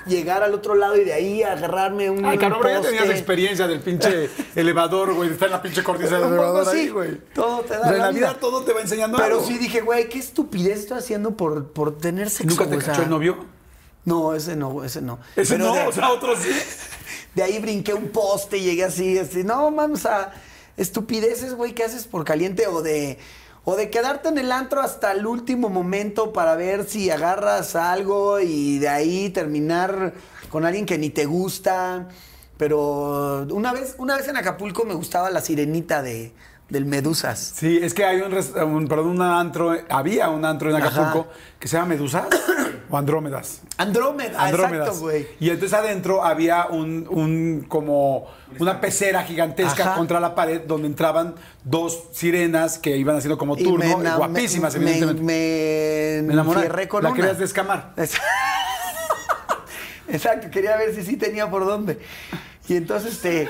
llegar al otro lado y de ahí agarrarme un Ay, cabrón, pero ya tenías experiencia del pinche [laughs] elevador, güey. Está en la pinche cornisa del elevador sí. ahí, güey. Todo te da en la vida todo te va enseñando Pero algo. sí dije, güey, qué estupidez estoy haciendo por, por tener sexo. ¿Nunca te o sea, cachó el novio? No, ese no, ese no. Ese Pero no, de, o sea, otro sí. [laughs] de ahí brinqué un poste y llegué así, así. No, mames, o sea, estupideces, güey, que haces por caliente o de... O de quedarte en el antro hasta el último momento para ver si agarras algo y de ahí terminar con alguien que ni te gusta. Pero una vez, una vez en Acapulco me gustaba la sirenita de, del Medusas. Sí, es que hay un, un- perdón, un antro, había un antro en Acapulco Ajá. que se llama Medusas o Andrómedas. Andrómeda, Andrómedas. exacto, güey. Y entonces adentro había un, un como una pecera gigantesca Ajá. contra la pared donde entraban dos sirenas que iban haciendo como turno, me y guapísimas, me, evidentemente. Me, Me enamoré. enfierré con La una. querías descamar. [laughs] Es- Exacto, quería ver si sí tenía por dónde. Y entonces, este,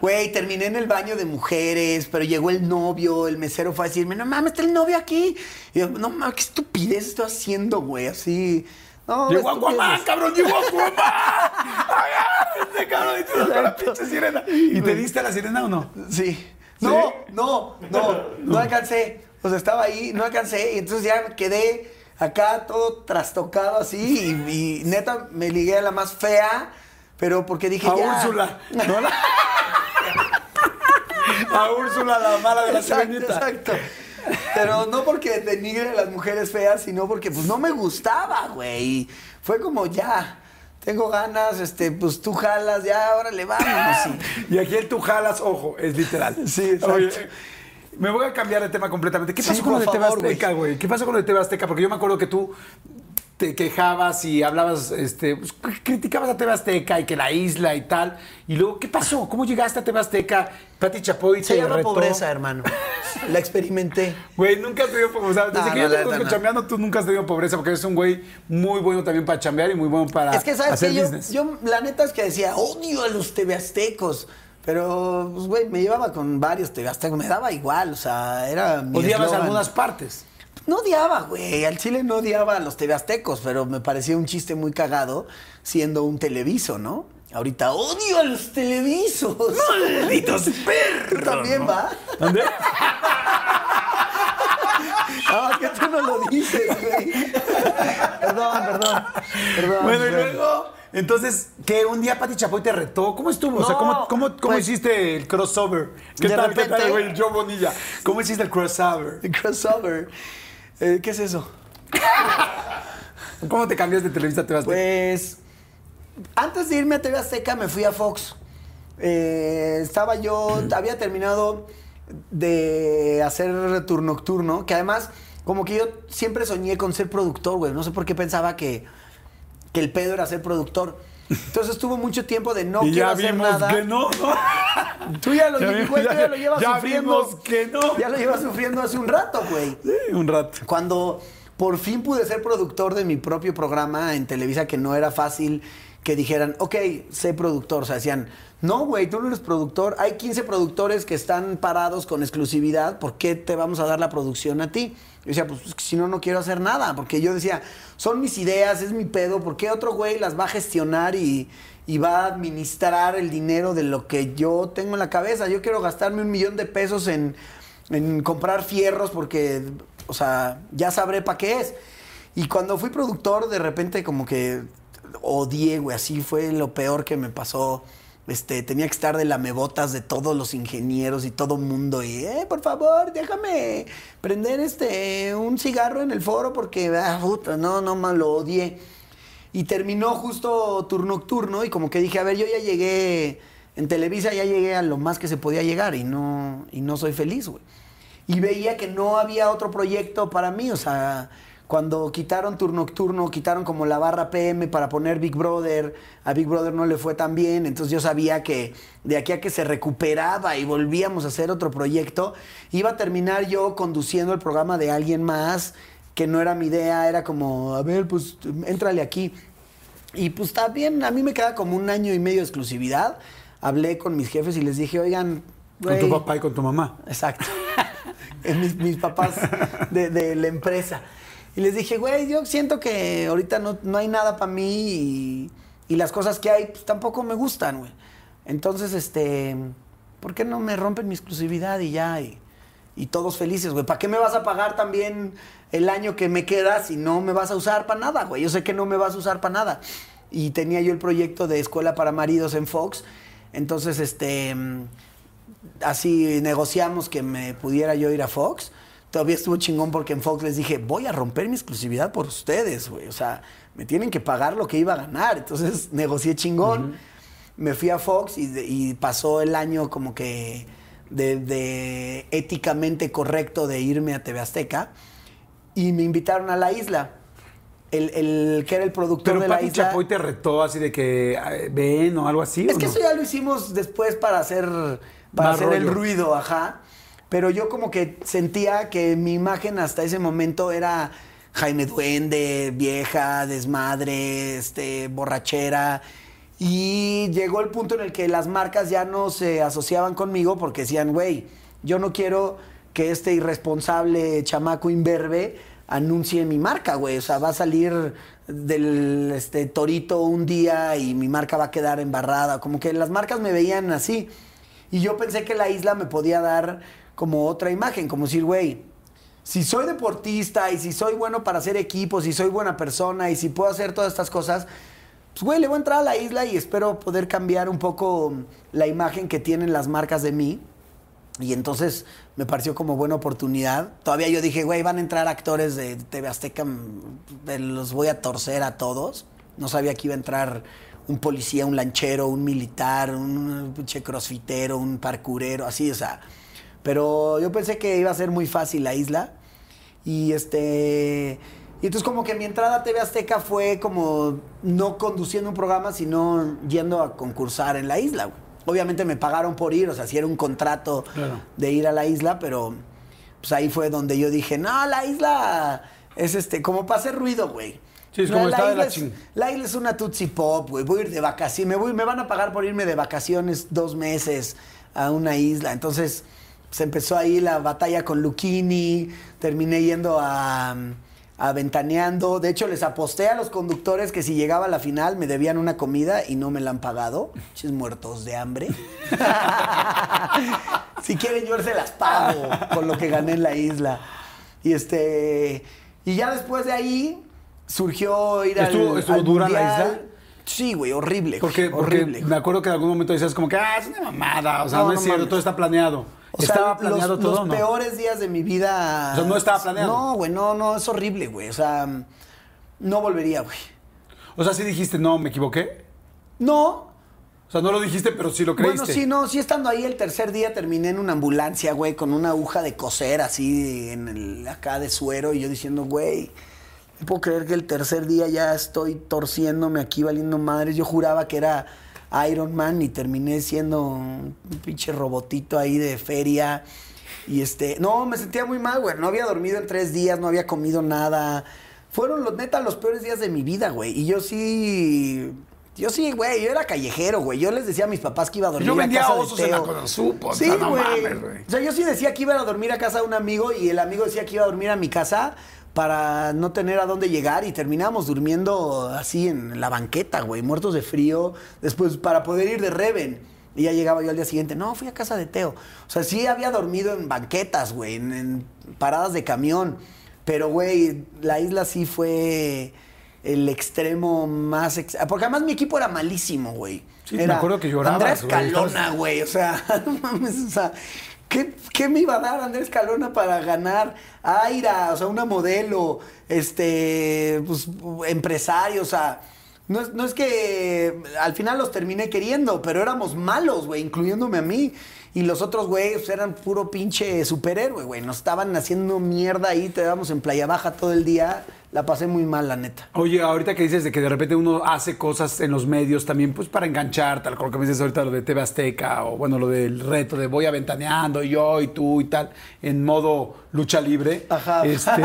güey, terminé en el baño de mujeres, pero llegó el novio, el mesero fue a decirme, no mames, está el novio aquí. Y yo, no mames, qué estupidez estoy haciendo, güey, así. No, Llegó. Aquaman, cabrón, llegó Aquaman. Agárrense, cabrón, y tú con la pinche sirena. ¿Y te diste a la sirena o no? Sí. No, no, no, no alcancé. O sea, estaba ahí, no alcancé. Y entonces ya quedé acá todo trastocado así. Y, y neta me ligué a la más fea. Pero porque dije A ya. Úrsula. ¿no? [laughs] A Úrsula, la mala de la Exacto, sirenita. exacto. Pero no porque denigre a las mujeres feas, sino porque pues no me gustaba, güey. Fue como ya. Tengo ganas, este, pues tú jalas, ya, órale, vámonos. Y- [laughs] Y aquí el tú jalas, ojo, es literal. Sí, exacto. Oye, me voy a cambiar de tema completamente. ¿Qué Sí, pasó con TV favor, Azteca, güey? ¿Qué pasó con de TV Azteca? Porque yo me acuerdo que tú te quejabas y hablabas, este, pues, criticabas a TV Azteca y que la isla y tal. Y luego, ¿qué pasó? ¿Cómo llegaste a TV Azteca? Pati Chapoy Se te llama retó. pobreza, hermano. La experimenté. Güey, nunca has tenido pobreza. Desde No, que no, yo te conozco chambeando, tú nunca has tenido pobreza porque eres un güey muy bueno también para chambear y muy bueno para Es que, ¿sabes hacer qué? Yo, business. yo, la neta es que decía, odio a los TV Aztecos. Pero, pues, güey, me llevaba con varios TV Aztecos. Me daba igual, o sea, era mi Odiabas eslogan. algunas partes. No odiaba, güey. Al Chile no odiaba a los TV Aztecos, pero me parecía un chiste muy cagado siendo un televiso, ¿no? Ahorita odio a los televisos. ¡Malditos [laughs] perros! También va. ¿Dónde? [laughs] Ah, que tú no lo dices, güey. Perdón, perdón. Perdón. Bueno, y luego, entonces, que un día Pati Chapoy te retó. ¿Cómo estuvo? o sea, ¿cómo, No, cómo, cómo pues, hiciste el crossover? ¿Qué de tal, qué tal, repente- güey? Joe Bonilla. ¿Cómo hiciste el crossover? The crossover. Eh, ¿Qué es eso? [laughs] ¿Cómo te cambias de Televisa a TV Azteca? Pues antes de irme a TV Azteca me fui a Fox. Eh, estaba yo, había terminado de hacer tour nocturno, que además como que yo siempre soñé con ser productor, güey. No sé por qué pensaba que, que el pedo era ser productor. Entonces tuvo mucho tiempo de no y quiero ya hacer vimos nada. que no. [laughs] Tú ya lo, Ya vi- güey, tú ya- ya lo llevas ya sufriendo. vimos que no. Ya lo llevas sufriendo hace un rato, güey. Sí, un rato. Cuando por fin pude ser productor de mi propio programa en Televisa, que no era fácil que dijeran, ok, sé productor. O sea, decían, no, güey, tú no eres productor. Hay 15 productores que están parados con exclusividad. ¿Por qué te vamos a dar la producción a ti? Yo decía, pues si no, no quiero hacer nada. Porque yo decía, son mis ideas, es mi pedo. ¿Por qué otro güey las va a gestionar y, y va a administrar el dinero de lo que yo tengo en la cabeza? Yo quiero gastarme un millón de pesos en, en comprar fierros porque, o sea, ya sabré para qué es. Y cuando fui productor, de repente como que odié, güey, así fue lo peor que me pasó. Este, tenía que estar de lamebotas de todos los ingenieros y todo mundo. Y, eh, por favor, déjame prender este, un cigarro en el foro porque, ah, puta, no, no, más lo odié. Y terminó justo turno nocturno y como que dije, a ver, yo ya llegué, en Televisa ya llegué a lo más que se podía llegar y no, y no soy feliz, güey. Y veía que no había otro proyecto para mí, o sea, cuando quitaron turno nocturno, quitaron como la barra PM para poner Big Brother, a Big Brother no le fue tan bien, entonces yo sabía que de aquí a que se recuperaba y volvíamos a hacer otro proyecto, iba a terminar yo conduciendo el programa de alguien más, que no era mi idea, era como, a ver, pues, éntrale aquí. Y pues está bien, a mí me queda como un año y medio de exclusividad. Hablé con mis jefes y les dije, oigan, Con tu papá y con tu mamá. Exacto. [laughs] Mis, mis papás de, de la empresa. Y les dije, güey, yo siento que ahorita no, no hay nada para mí y, y las cosas que hay pues, tampoco me gustan, güey. Entonces, este, ¿por qué no me rompen mi exclusividad y ya? Y, y todos felices, güey. ¿Para qué me vas a pagar también el año que me queda si no me vas a usar para nada, güey? Yo sé que no me vas a usar para nada. Y tenía yo el proyecto de Escuela para Maridos en Fox. Entonces, este, mm, así negociamos que me pudiera yo ir a Fox. Todavía estuvo chingón porque en Fox les dije, voy a romper mi exclusividad por ustedes, güey. O sea, me tienen que pagar lo que iba a ganar. Entonces [laughs] negocié chingón. Me fui a Fox y, de- y pasó el año como que de, de éticamente correcto de irme a TV Azteca. Y me invitaron a la isla. El, el que era el productor Pero de la Pati isla. Chapoy te retó así de que eh, ven o algo así. Es ¿o que no? eso ya lo hicimos después para hacer, para Más hacer el ruido, ajá. Pero yo como que sentía que mi imagen hasta ese momento era Jaime Duende, vieja, desmadre, este, borrachera. Y llegó el punto en el que las marcas ya no se asociaban conmigo porque decían, güey, yo no quiero que este irresponsable chamaco imberbe anuncie mi marca, güey. O sea, va a salir del este, torito un día y mi marca va a quedar embarrada. Como que las marcas me veían así. Y yo pensé que la isla me podía dar como otra imagen, como decir, güey, si soy deportista y si soy bueno para hacer equipos, si soy buena persona y si puedo hacer todas estas cosas, pues güey, le voy a entrar a la isla y espero poder cambiar un poco la imagen que tienen las marcas de mí. Y entonces me pareció como buena oportunidad. Todavía yo dije, güey, van a entrar actores de TV Azteca, mm, de- los voy a torcer a todos. No sabía que iba a entrar un policía, un lanchero, un militar, un crossfitero, un parkurero, así, o sea. Pero yo pensé que iba a ser muy fácil la isla. Y este. Y entonces como que mi entrada a TV Azteca fue como no conduciendo un programa, sino yendo a concursar en la isla. güey. Obviamente me pagaron por ir, o sea, si era un contrato Claro. de ir a la isla, pero pues ahí fue donde yo dije, no, la isla es este, como para hacer ruido, güey. Sí, es como está de isla la es- la isla es una Tootsie Pop, güey. Voy a ir de vacaciones. Me, voy, me van a pagar por irme de vacaciones dos meses a una isla. Entonces, se empezó ahí la batalla con Luchini. Terminé yendo a, a Ventaneando. De hecho, les aposté a los conductores que si llegaba a la final me debían una comida y no me la han pagado. Chis muertos de hambre. [laughs] si quieren, yo se las pago con lo que gané en la isla. Y este. Y ya después de ahí surgió ir ¿Estuvo- al, estuvo al dura la isla? Sí, güey, horrible. Porque, porque horrible. me acuerdo que en algún momento decías como que, ah, es una mamada. O sea, No, no, no es cierto, mames. todo está planeado. O sea, ¿Estaba planeado los, todo los no? peores días de mi vida. O sea, no estaba planeado. No, güey, no, no, es horrible, güey. O sea, no volvería, güey. O sea, sí dijiste, no, me equivoqué. No. O sea, no lo dijiste, pero sí lo creíste. Bueno, sí, no, sí estando ahí el tercer día terminé en una ambulancia, güey, con una aguja de coser así en el, acá de suero y yo diciendo, güey, No puedo creer que el tercer día ya estoy torciéndome aquí valiendo madres. Yo juraba que era Iron Man y terminé siendo un pinche robotito ahí de feria. Y este, no, me sentía muy mal, güey. No había dormido en tres días, no había comido nada. Fueron los neta los peores días de mi vida, güey. Y yo sí. Yo sí, güey, yo era callejero, güey. Yo les decía a mis papás que iba a dormir Yo a vendía casa de osos en Teo. la Conasupo, Sí, no güey. O sea, yo sí decía que iba a dormir a casa de un amigo y el amigo decía que iba a dormir a mi casa para no tener a dónde llegar y terminamos durmiendo así en la banqueta, güey, muertos de frío, después para poder ir de Reven. Y ya llegaba yo al día siguiente, no, fui a casa de Teo. O sea, sí había dormido en banquetas, güey, en, en paradas de camión. Pero, güey, la isla sí fue el extremo más... ex- Porque además mi equipo era malísimo, güey. Sí, me Era acuerdo que llorabas, Andrés Calona, güey. O sea, [laughs] no mames, o sea, ¿qué, me iba a dar Andrés Calona para ganar? Aira, o sea, una modelo, este, pues, empresario, o sea. No es, no es que al final los terminé queriendo, pero éramos malos, güey, incluyéndome a mí. Y los otros güeyes eran puro pinche superhéroe, güey. Nos estaban haciendo mierda ahí, te dábamos en Playa Baja todo el día. La pasé muy mal, la neta. Oye, ahorita que dices de que de repente uno hace cosas en los medios también, pues para enganchar, tal como que me dices ahorita lo de TV Azteca, o bueno, lo del reto de voy aventaneando, yo y tú y tal, en modo lucha libre. Ajá. Este,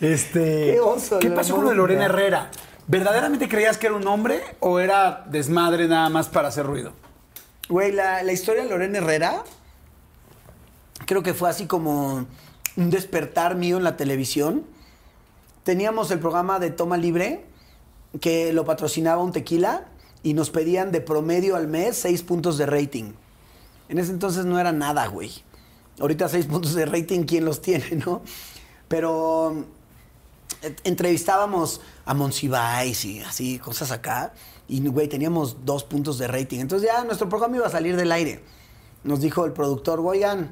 [laughs] este, Qué oso, ¿Qué pasó con el Lorena lucha. Herrera? ¿Verdaderamente creías que era un hombre o era desmadre nada más para hacer ruido? Güey, la, la historia de Lorena Herrera creo que fue así como un despertar mío en la televisión. Teníamos el programa de Toma Libre, que lo patrocinaba un tequila, y nos pedían de promedio al mes seis puntos de rating. En ese entonces no era nada, güey. Ahorita seis puntos de rating, ¿quién los tiene, [laughs] no? Pero eh, entrevistábamos a Monsiváis y así, cosas acá. Y, güey, teníamos dos puntos de rating. Entonces ya nuestro programa iba a salir del aire. Nos dijo el productor, oigan,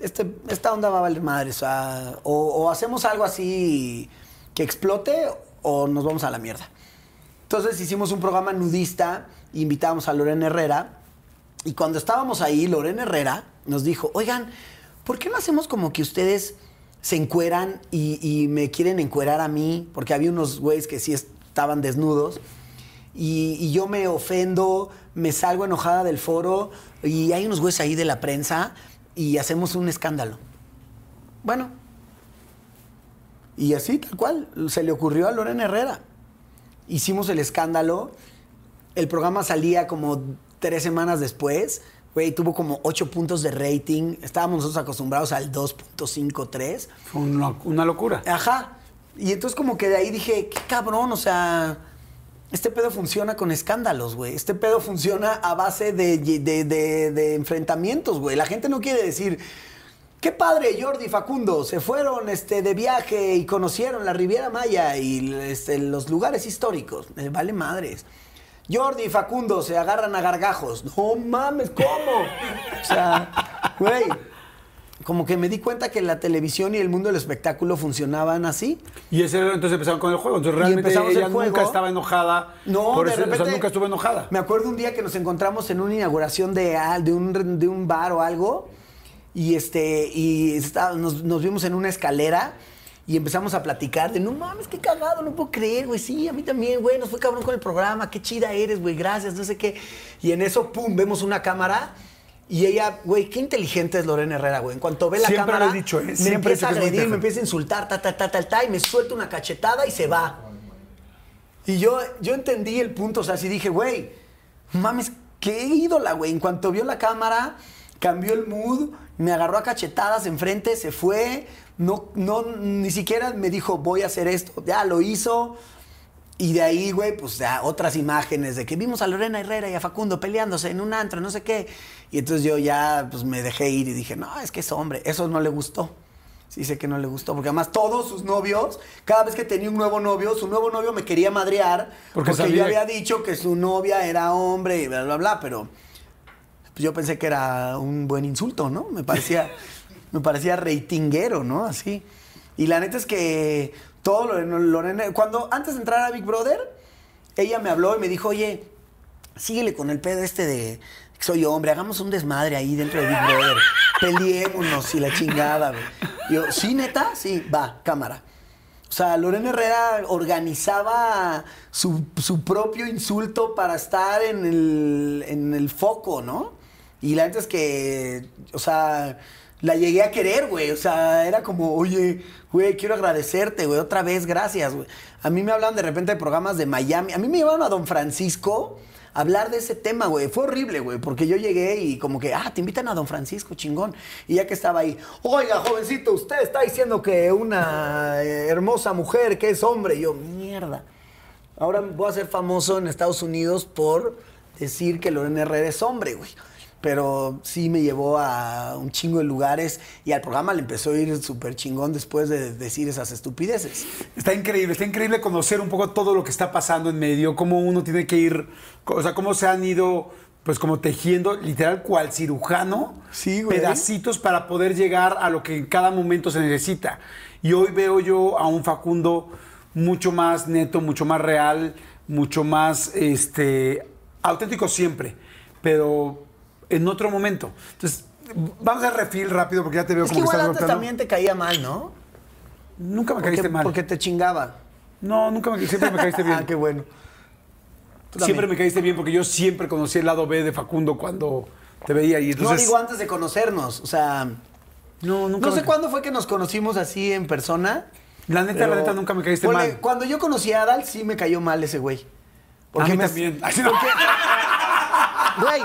este, esta onda va a valer madre. O, sea, o, o hacemos algo así que explote o nos vamos a la mierda. Entonces hicimos un programa nudista, invitamos a Lorena Herrera. Y cuando estábamos ahí, Lorena Herrera nos dijo, oigan, ¿por qué no hacemos como que ustedes se encueran y, me quieren encuerar a mí? Porque había unos güeyes que sí estaban desnudos. Y, y yo me ofendo, me salgo enojada del foro y hay unos güeyes ahí de la prensa y hacemos un escándalo. Bueno. Y así, tal cual, se le ocurrió a Lorena Herrera. Hicimos el escándalo. El programa salía como tres semanas después. Güey, tuvo como ocho puntos de rating. Estábamos nosotros acostumbrados al 2.53. Fue una, una locura. Ajá. Y entonces como que de ahí dije, qué cabrón, o sea, este pedo funciona con escándalos, güey. Este pedo funciona a base de, de- de- de enfrentamientos, güey. La gente no quiere decir, qué padre, Jordi y Facundo, se fueron este, de viaje y conocieron la Riviera Maya y este, los lugares históricos. Me vale madres. Jordi y Facundo se agarran a gargajos. No mames, ¿cómo? O sea, güey, como que me di cuenta que la televisión y el mundo del espectáculo funcionaban así. Y ese entonces empezaron con el juego. Entonces realmente empezamos el ella nunca estaba enojada. No, por de ese- o sea, repente. nunca estuvo enojada. Me acuerdo un día que nos encontramos en una inauguración de, de, un, de un bar o algo. Y este y está- nos, nos vimos en una escalera y empezamos a platicar de no mames, qué cagado, no puedo creer, güey. Sí, a mí también, güey. Nos fue cabrón con el programa, qué chida eres, güey. Gracias, no sé qué. Y en eso, pum, vemos una cámara. Y ella, güey, qué inteligente es Lorena Herrera, güey. En cuanto ve la Siempre cámara, lo he dicho, ¿eh? me Siempre empieza a agredir, me empieza a insultar, ta, ta, ta, ta, ta, y me suelta una cachetada y se va. Y yo, yo entendí el punto, o sea, sí dije, güey, mames, qué ídola, güey. En cuanto vio la cámara, cambió el mood, me agarró a cachetadas enfrente, se fue, no, no, ni siquiera me dijo, voy a hacer esto, ya lo hizo. Y de ahí, güey, pues ya otras imágenes de que vimos a Lorena Herrera y a Facundo peleándose en un antro, no sé qué. Y entonces yo ya, pues me dejé ir y dije, no, es que es hombre, eso no le gustó. Sí sé que no le gustó, porque además todos sus novios, cada vez que tenía un nuevo novio, su nuevo novio me quería madrear, Porque porque, sabía- yo había dicho que su novia era hombre y bla, bla, bla, pero pues yo pensé que era un buen insulto, ¿no? Me parecía, [laughs] me parecía reitinguero, ¿no? Así. Y la neta es que todo Lorena, Lorena- cuando antes de entrar a Big Brother, ella me habló y me dijo, oye, síguele con el pedo este de que soy hombre, hagamos un desmadre ahí dentro de Big Brother, [laughs] peleémonos y la chingada, güey. Y yo, ¿sí, neta? Sí, va, cámara. O sea, Lorena Herrera organizaba su, su propio insulto para estar en el, en el foco, ¿no? Y la neta es que, o sea, la llegué a querer, güey. O sea, era como, oye, güey, quiero agradecerte, güey, otra vez, gracias, güey. A mí me hablan de repente de programas de Miami. A mí me llevaron a Don Francisco a hablar de ese tema, güey. Fue horrible, güey, porque yo llegué y como que, ah, te invitan a Don Francisco, chingón. Y ya que estaba ahí, oiga, jovencito, usted está diciendo que una eh, hermosa mujer que es hombre. Yo, mierda. Ahora voy a ser famoso en Estados Unidos por decir que Lorena Herrera es hombre, güey. Pero sí me llevó a un chingo de lugares y al programa le empezó a ir súper chingón después de decir esas estupideces. Está increíble, está increíble conocer un poco todo lo que está pasando en medio, cómo uno tiene que ir, o sea, cómo se han ido, pues como tejiendo, literal, cual cirujano, Sí, güey. pedacitos para poder llegar a lo que en cada momento se necesita. Y hoy veo yo a un Facundo mucho más neto, mucho más real, mucho más este, auténtico siempre, pero en otro momento. Entonces, vamos a refil rápido porque ya te veo Es como que igual estás antes también te caía mal, ¿no? Nunca me Porque, caíste mal. porque te chingaba. No, nunca me siempre me caíste [laughs] bien. ah, qué bueno. Tú Siempre me caíste bien porque yo siempre conocí el lado B de Facundo cuando te veía y No entonces digo antes de conocernos, o sea, no, nunca no sé cuándo fue que nos conocimos así en persona. La neta, pero- la neta nunca me caíste Ponle, mal. Cuando yo conocí a Adal, sí me cayó mal ese güey. a mí me- también. [laughs] Ay, no. [laughs] Güey,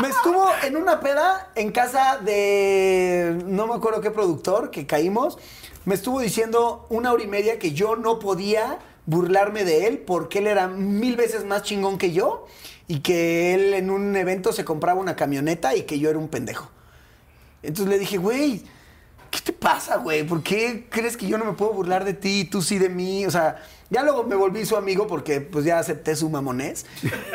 me estuvo en una peda en casa de no me acuerdo qué productor que caímos. Me estuvo diciendo una hora y media que yo no podía burlarme de él porque él era mil veces más chingón que yo y que él en un evento se compraba una camioneta y que yo era un pendejo. Entonces le dije, güey, ¿qué te pasa, güey? ¿Por qué crees que yo no me puedo burlar de ti y tú sí de mí? O sea, ya luego me volví su amigo porque pues ya acepté su mamonés.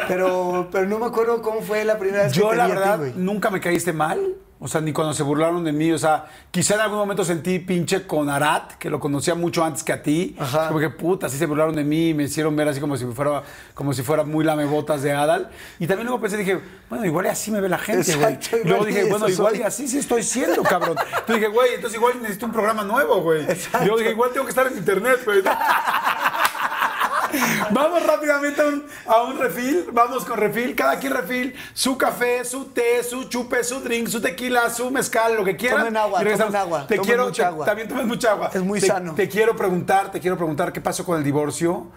Pero, pero no me acuerdo cómo fue la primera vez Yo que te la vi a ti, verdad nunca me caíste mal. O sea, ni cuando se burlaron de mí. O sea, quizá en algún momento sentí pinche con Arat, que lo conocía mucho antes que a ti. Ajá. Como que puta, así se burlaron de mí y me hicieron ver así como si fuera, como si fuera muy lamebotas de Adal. Y también luego pensé, dije, bueno, igual y así me ve la gente, güey. Luego dije, bueno, igual soy. y así sí estoy siendo, cabrón. Entonces dije, güey, entonces igual necesito un programa nuevo, güey. Y luego dije, igual tengo que estar en internet, güey. [laughs] [laughs] Vamos rápidamente a un, a un refil. Vamos con refil. Cada quien refil. Su café, su té, su chupe, su drink, su tequila, su mezcal, lo que quieran. Tomen agua, tomen agua, Te tomen quiero, mucha te- agua. También tomes mucha agua. Es muy Te- sano. Te quiero preguntar, te quiero preguntar qué pasó con el divorcio.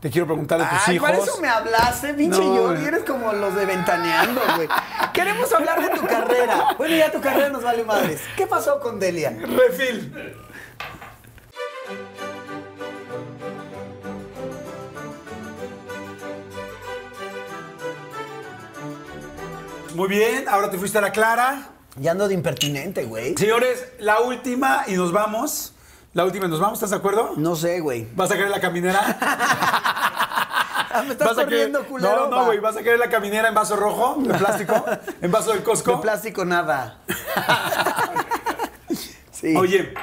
Te quiero preguntar de tus Ay, hijos. para eso me hablaste, pinche No, Jordi. güey. Eres como los de Ventaneando, güey. Queremos hablar de tu carrera. Bueno, ya tu carrera nos vale madres. ¿Qué pasó con Delia? Refil. Muy bien, ahora te fuiste a la Clara. Ya ando de impertinente, güey. Señores, la última y nos vamos. La última y nos vamos, ¿estás de acuerdo? No sé, güey. ¿Vas a querer la caminera? [laughs] Ah, me estás ¿Vas a querer- corriendo, culero. No, no, güey. ¿Vas a querer la caminera en vaso rojo, de [laughs] plástico? ¿En vaso del De Costco? plástico nada. [laughs] sí. Oye,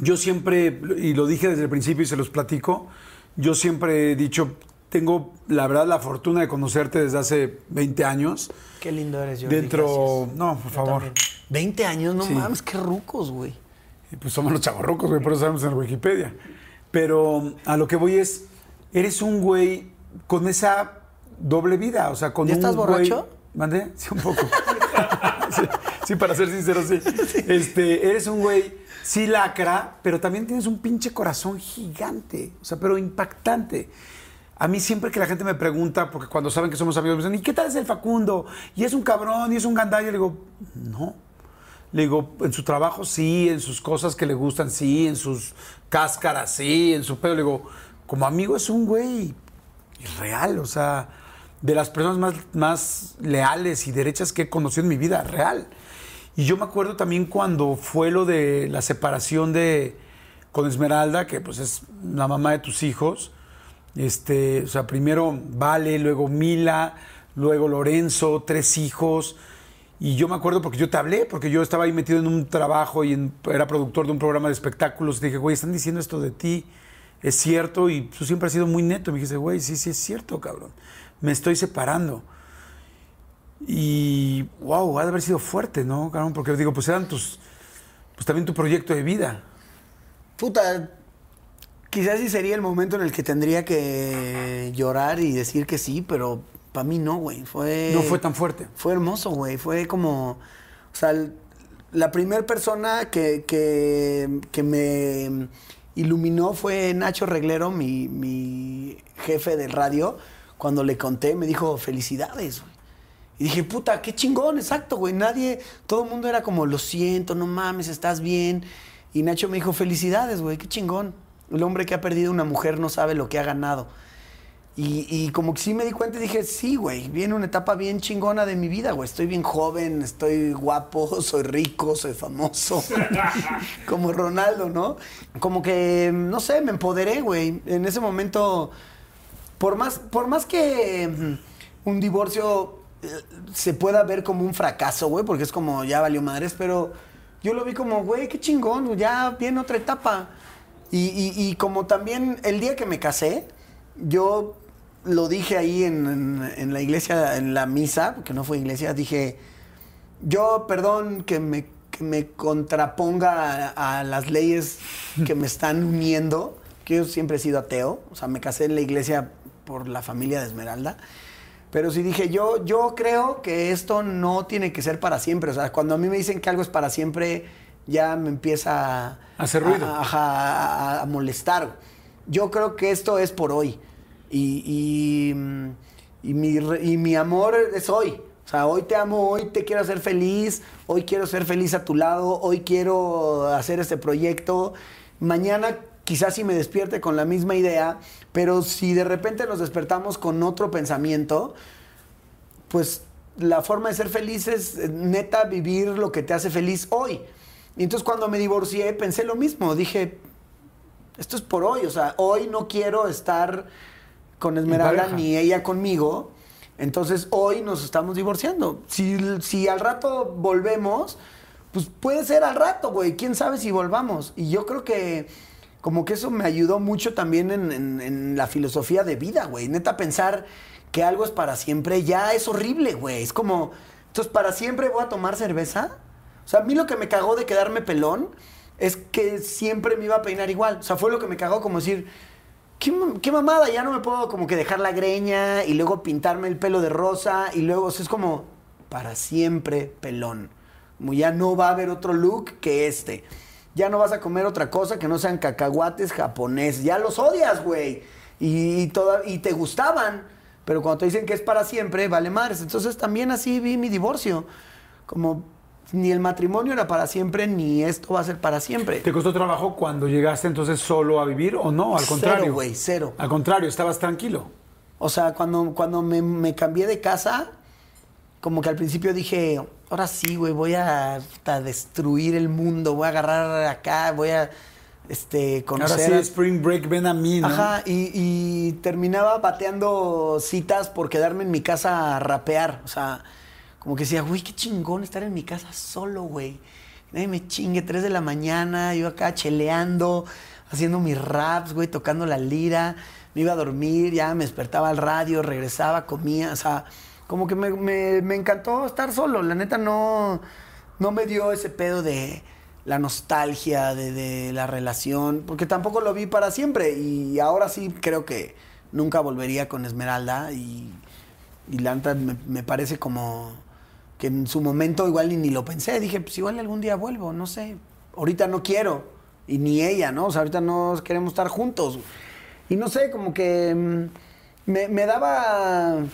yo siempre, y lo dije desde el principio y se los platico, yo siempre he dicho, tengo la verdad la fortuna de conocerte desde hace 20 años. Qué lindo eres, Jordi. Dentro, gracias. no, por favor. También. 20 años, no Sí. mames, qué rucos, güey. Y pues somos los chavorrucos, güey, por eso sabemos en Wikipedia. Pero a lo que voy es, eres un güey con esa doble vida, o sea, con ¿Ya un estás güey- borracho? ¿Mandé? Sí, un poco. [laughs] sí, sí, para ser sincero, sí. Este, eres un güey, sí lacra, pero también tienes un pinche corazón gigante, o sea, pero impactante. A mí siempre que la gente me pregunta, porque cuando saben que somos amigos, me dicen, ¿y qué tal es el Facundo? Y es un cabrón, y es un gandalla. Le digo, no. Le digo, en su trabajo sí, en sus cosas que le gustan sí, en sus cáscaras sí, en su pedo. Le digo, como amigo es un güey real, o sea, de las personas más, más leales y derechas que he conocido en mi vida, real. Y yo me acuerdo también cuando fue lo de la separación de con Esmeralda, que pues es la mamá de tus hijos. Este, o sea, primero Vale, luego Mila, luego Lorenzo, tres hijos. Y yo me acuerdo porque yo te hablé, porque yo estaba ahí metido en un trabajo y era productor de un programa de espectáculos. Y dije, güey, están diciendo esto de ti, es cierto. Y tú siempre has sido muy neto. Me dijiste, güey, sí, sí es cierto, cabrón. Me estoy separando. Y, wow, ha de haber sido fuerte, ¿no, cabrón? Porque digo, pues eran tus, pues también tu proyecto de vida. Puta, quizás sí sería el momento en el que tendría que llorar y decir que sí, pero para mí no, güey. Fue, No fue tan fuerte. Fue hermoso, güey. Fue como. O sea, la primera persona que, que, que me iluminó fue Nacho Reglero, mi, mi jefe de radio. Cuando le conté, me dijo, felicidades, güey. Y dije, puta, qué chingón, exacto, güey. Nadie, todo el mundo era como, lo siento, no mames, estás bien. Y Nacho me dijo, felicidades, güey, qué chingón. El hombre que ha perdido una mujer no sabe lo que ha ganado. Y, como que sí me di cuenta y dije, sí, güey, viene una etapa bien chingona de mi vida, güey. Estoy bien joven, estoy guapo, [laughs] soy rico, soy famoso. [laughs] como Ronaldo, ¿no? Como que, no sé, me empoderé, güey. En ese momento, por más, por más que mm, un divorcio eh, se pueda ver como un fracaso, güey, porque es como ya valió madres, pero yo lo vi como, güey, qué chingón, ya viene otra etapa. Y, y- y como también el día que me casé, yo lo dije ahí en, en- en la iglesia, en la misa, porque no fue iglesia, dije, yo perdón que me, que me contraponga a, a las leyes que me están uniendo, que yo siempre he sido ateo, o sea, me casé en la iglesia por la familia de Esmeralda. Pero sí dije, yo, yo creo que esto no tiene que ser para siempre. O sea, cuando a mí me dicen que algo es para siempre, ya me empieza a, Hacer ruido. a- ajá, a- a molestar. Yo creo que esto es por hoy. Y, y, mm, y mi, y mi amor es hoy. O sea, hoy te amo, hoy te quiero hacer feliz, hoy quiero ser feliz a tu lado, hoy quiero hacer este proyecto. Mañana quizás si me despierte con la misma idea, pero si de repente nos despertamos con otro pensamiento, pues la forma de ser feliz es eh, neta vivir lo que te hace feliz hoy. Y entonces cuando me divorcié pensé lo mismo, dije, esto es por hoy, o sea, hoy no quiero estar con Esmeralda ni ella conmigo, entonces hoy nos estamos divorciando. Si, si al rato volvemos, pues puede ser al rato, güey, quién sabe si volvamos. Y yo creo que como que eso me ayudó mucho también en, en- en la filosofía de vida, güey. Neta, pensar que algo es para siempre ya es horrible, güey. Es como, entonces, ¿para siempre voy a tomar cerveza? O sea, a mí lo que me cagó de quedarme pelón es que siempre me iba a peinar igual. O sea, fue lo que me cagó como decir, ¿qué, qué mamada? Ya no me puedo como que dejar la greña y luego pintarme el pelo de rosa y luego, o sea, es como, para siempre pelón. Como ya no va a haber otro look que este. Ya no vas a comer otra cosa que no sean cacahuates japoneses. Ya los odias, güey. Y, y toda- y te gustaban. Pero cuando te dicen que es para siempre, vale madres. Entonces también así vi mi divorcio. Como ni el matrimonio era para siempre, ni esto va a ser para siempre. ¿Te costó trabajo cuando llegaste entonces solo a vivir o no? Al Cero, contrario. güey, cero. Al contrario, estabas tranquilo. O sea, cuando, cuando me, me cambié de casa, como que al principio dije, ahora sí, güey, voy a, a destruir el mundo, voy a agarrar acá, voy a este, Ahora conocer... sí, a- Spring Break, ven a mí, ¿no? Ajá, y, y terminaba bateando citas por quedarme en mi casa a rapear. O sea, como que decía, güey, qué chingón estar en mi casa solo, güey. Nadie me chingue, 3 de la mañana, yo acá cheleando, haciendo mis raps, güey, tocando la lira. Me iba a dormir, ya me despertaba al radio, regresaba, comía. O sea, como que me, me- encantó estar solo. La neta no, no me dio ese pedo de la nostalgia de, de la relación, porque tampoco lo vi para siempre y ahora sí creo que nunca volvería con Esmeralda y, y la neta me, me parece como que en su momento igual ni, lo pensé, dije, pues igual algún día vuelvo, no sé, ahorita no quiero y ni ella, ¿no? O sea, ahorita no queremos estar juntos y no sé, como que mm, me, me daba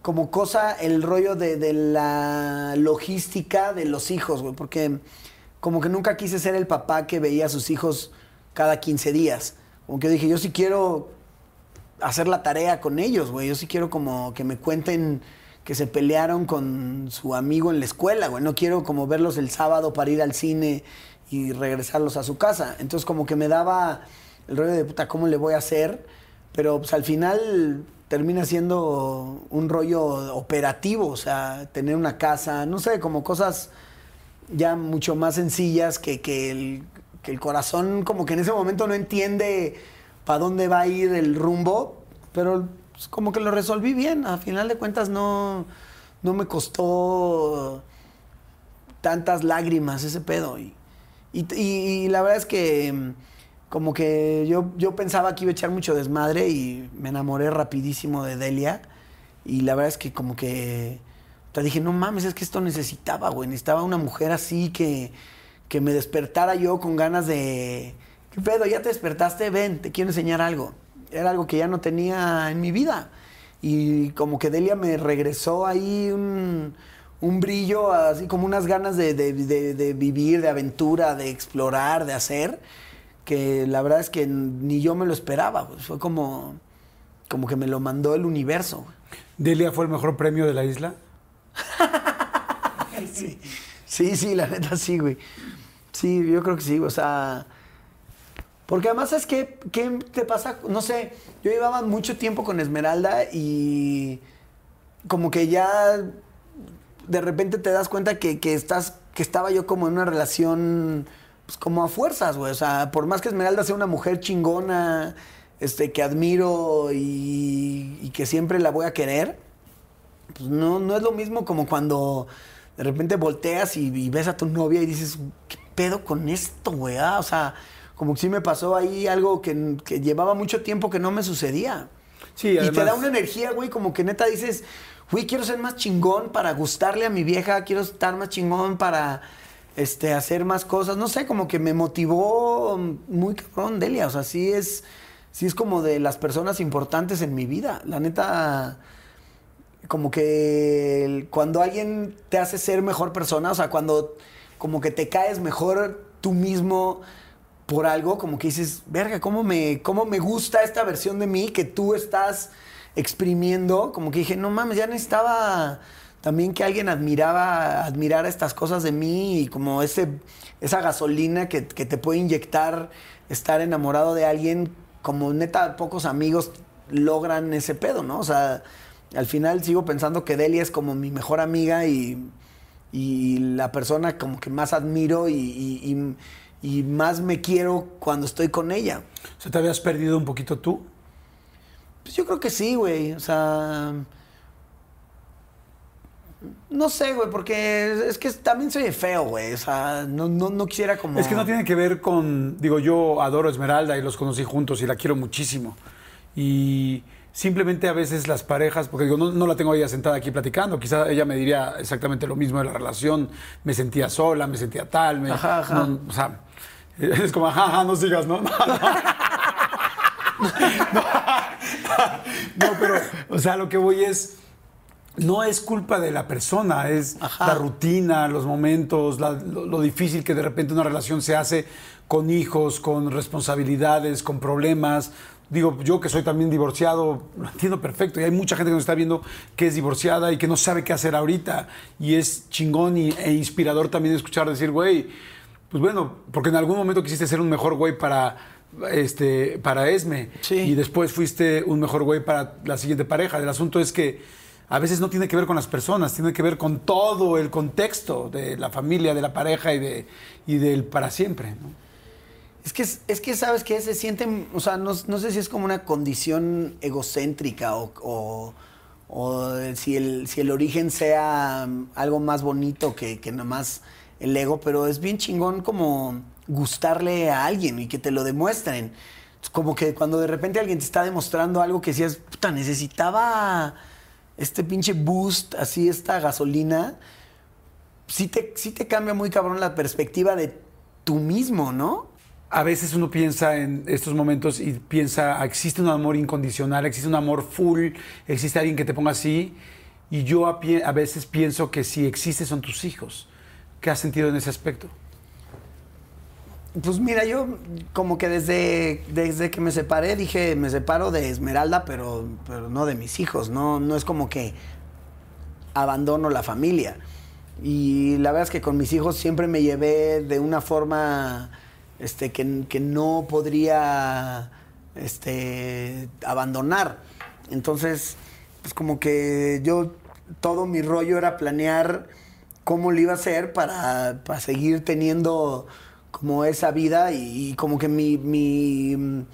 como cosa el rollo de, de la logística de los hijos, güey, porque como que nunca quise ser el papá que veía a sus hijos cada 15 días. Como que dije, yo sí quiero hacer la tarea con ellos, güey. Yo sí quiero como que me cuenten que se pelearon con su amigo en la escuela, güey. No quiero como verlos el sábado para ir al cine y regresarlos a su casa. Entonces como que me daba el rollo de puta, ¿cómo le voy a hacer? Pero pues al final termina siendo un rollo operativo, o sea, tener una casa, no sé, como cosas ya mucho más sencillas que, que, el, que el corazón como que en ese momento no entiende para dónde va a ir el rumbo, pero pues, como que lo resolví bien, a final de cuentas no, no me costó tantas lágrimas ese pedo y, y, la verdad es que mm, como que yo, yo pensaba que iba a echar mucho desmadre y me enamoré rapidísimo de Delia. Y la verdad es que como que te dije, no mames, es que esto necesitaba, güey. Necesitaba una mujer así que, que me despertara yo con ganas de... ¿Qué pedo? ¿Ya te despertaste? Ven, te quiero enseñar algo. Era algo que ya no tenía en mi vida. Y como que Delia me regresó ahí un, un brillo, así como unas ganas de, de- de- de vivir, de aventura, de explorar, de hacer, que la verdad es que ni yo me lo esperaba. pues. Fue como, como que me lo mandó el universo. ¿Delia fue el mejor premio de la isla? [laughs] Sí, sí, sí, la neta sí, güey. Sí, yo creo que sí, o sea... Porque además es que, ¿qué te pasa? No sé, yo llevaba mucho tiempo con Esmeralda y como que ya de repente te das cuenta que, que estás, que estaba yo como en una relación, pues como a fuerzas, güey. O sea, por más que Esmeralda sea una mujer chingona, este, que admiro y, y que siempre la voy a querer, pues no, no es lo mismo como cuando de repente volteas y, ves a tu novia y dices, ¿qué pedo con esto, güey? Ah, o sea, como que sí me pasó ahí algo que, que llevaba mucho tiempo que no me sucedía. Sí, y te además- da una energía, güey, como que neta dices, güey, quiero ser más chingón para gustarle a mi vieja, quiero estar más chingón para este, hacer más cosas. No sé, como que me motivó muy cabrón Delia. O sea, sí es, sí es como de las personas importantes en mi vida. La neta, como que el- cuando alguien te hace ser mejor persona, o sea, cuando como que te caes mejor tú mismo por algo, como que dices, verga, ¿cómo me, cómo me gusta esta versión de mí que tú estás exprimiendo? Como que dije, no mames, ya necesitaba también que alguien admiraba, admirara estas cosas de mí y como ese, esa gasolina que, que te puede inyectar estar enamorado de alguien, como neta pocos amigos logran ese pedo, ¿no? O sea, al final sigo pensando que Delia es como mi mejor amiga y, y la persona como que más admiro y, y más me quiero cuando estoy con ella. O sea, ¿te habías perdido un poquito tú? Pues yo creo que sí, güey. O sea. No sé, güey, porque es que también soy feo, güey. O sea, no, no, no quisiera como. Es que no tiene que ver con, digo, yo adoro a Esmeralda y los conocí juntos y la quiero muchísimo. Y simplemente a veces las parejas, porque digo, no, no la tengo ella sentada aquí platicando, quizá ella me diría exactamente lo mismo de la relación, me sentía sola, me sentía tal, me- Ajá, ajá. no, o sea, [laughs] es como, ajá, ajá, no sigas, [laughs] ¿no? No, pero, o sea, lo que voy es, no es culpa de la persona, es Ajá. la rutina, los momentos, la- lo, lo difícil que de repente una relación se hace con hijos, con responsabilidades, con problemas. Digo, yo que soy también divorciado, lo entiendo perfecto. Y hay mucha gente que nos está viendo que es divorciada y que no sabe qué hacer ahorita. Y es chingón y- e inspirador también escuchar decir, güey, pues bueno, porque en algún momento quisiste ser un mejor güey para, este, para Esme. Sí. Y después fuiste un mejor güey para la siguiente pareja. El asunto es que a veces no tiene que ver con las personas, tiene que ver con todo el contexto de la familia, de la pareja y, de, y del para siempre. ¿no? Es que, es que sabes que se sienten, o sea, no, no sé si es como una condición egocéntrica o, o- si, el, si el origen sea mm, algo más bonito que, que nomás el ego, pero es bien chingón como gustarle a alguien y que te lo demuestren. Es como que cuando de repente alguien te está demostrando algo que decías, puta, necesitaba este pinche boost, así esta gasolina, sí te, sí te cambia muy cabrón la perspectiva de tú mismo, ¿no? A veces uno piensa en estos momentos y piensa, existe un amor incondicional, existe un amor full, existe alguien que te ponga así. Y yo a, a veces pienso que si existe son tus hijos. ¿Qué has sentido en ese aspecto? Pues mira, yo como que desde, desde que me separé dije, me separo de Esmeralda, pero, pero no de mis hijos, no, no es como que abandono la familia. Y la verdad es que con mis hijos siempre me llevé de una forma este, que, no podría este, abandonar. Entonces, pues como que yo, todo mi rollo era planear cómo lo iba a hacer para, seguir teniendo como esa vida y, como que mi, mi, mm,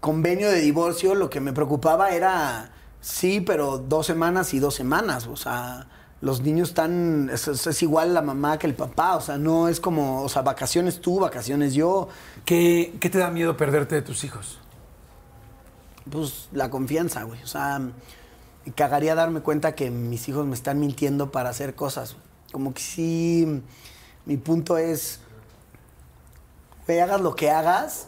convenio de divorcio lo que me preocupaba era, sí, pero dos semanas y dos semanas, o sea, los niños están, es, igual la mamá que el papá, o sea, no es como, o sea, vacaciones tú, vacaciones yo, ¿Qué, qué te da miedo perderte de tus hijos? pues la confianza, güey, o sea, cagaría darme cuenta que mis hijos me están mintiendo para hacer cosas, como que sí, mi punto es, güey, hagas lo que hagas,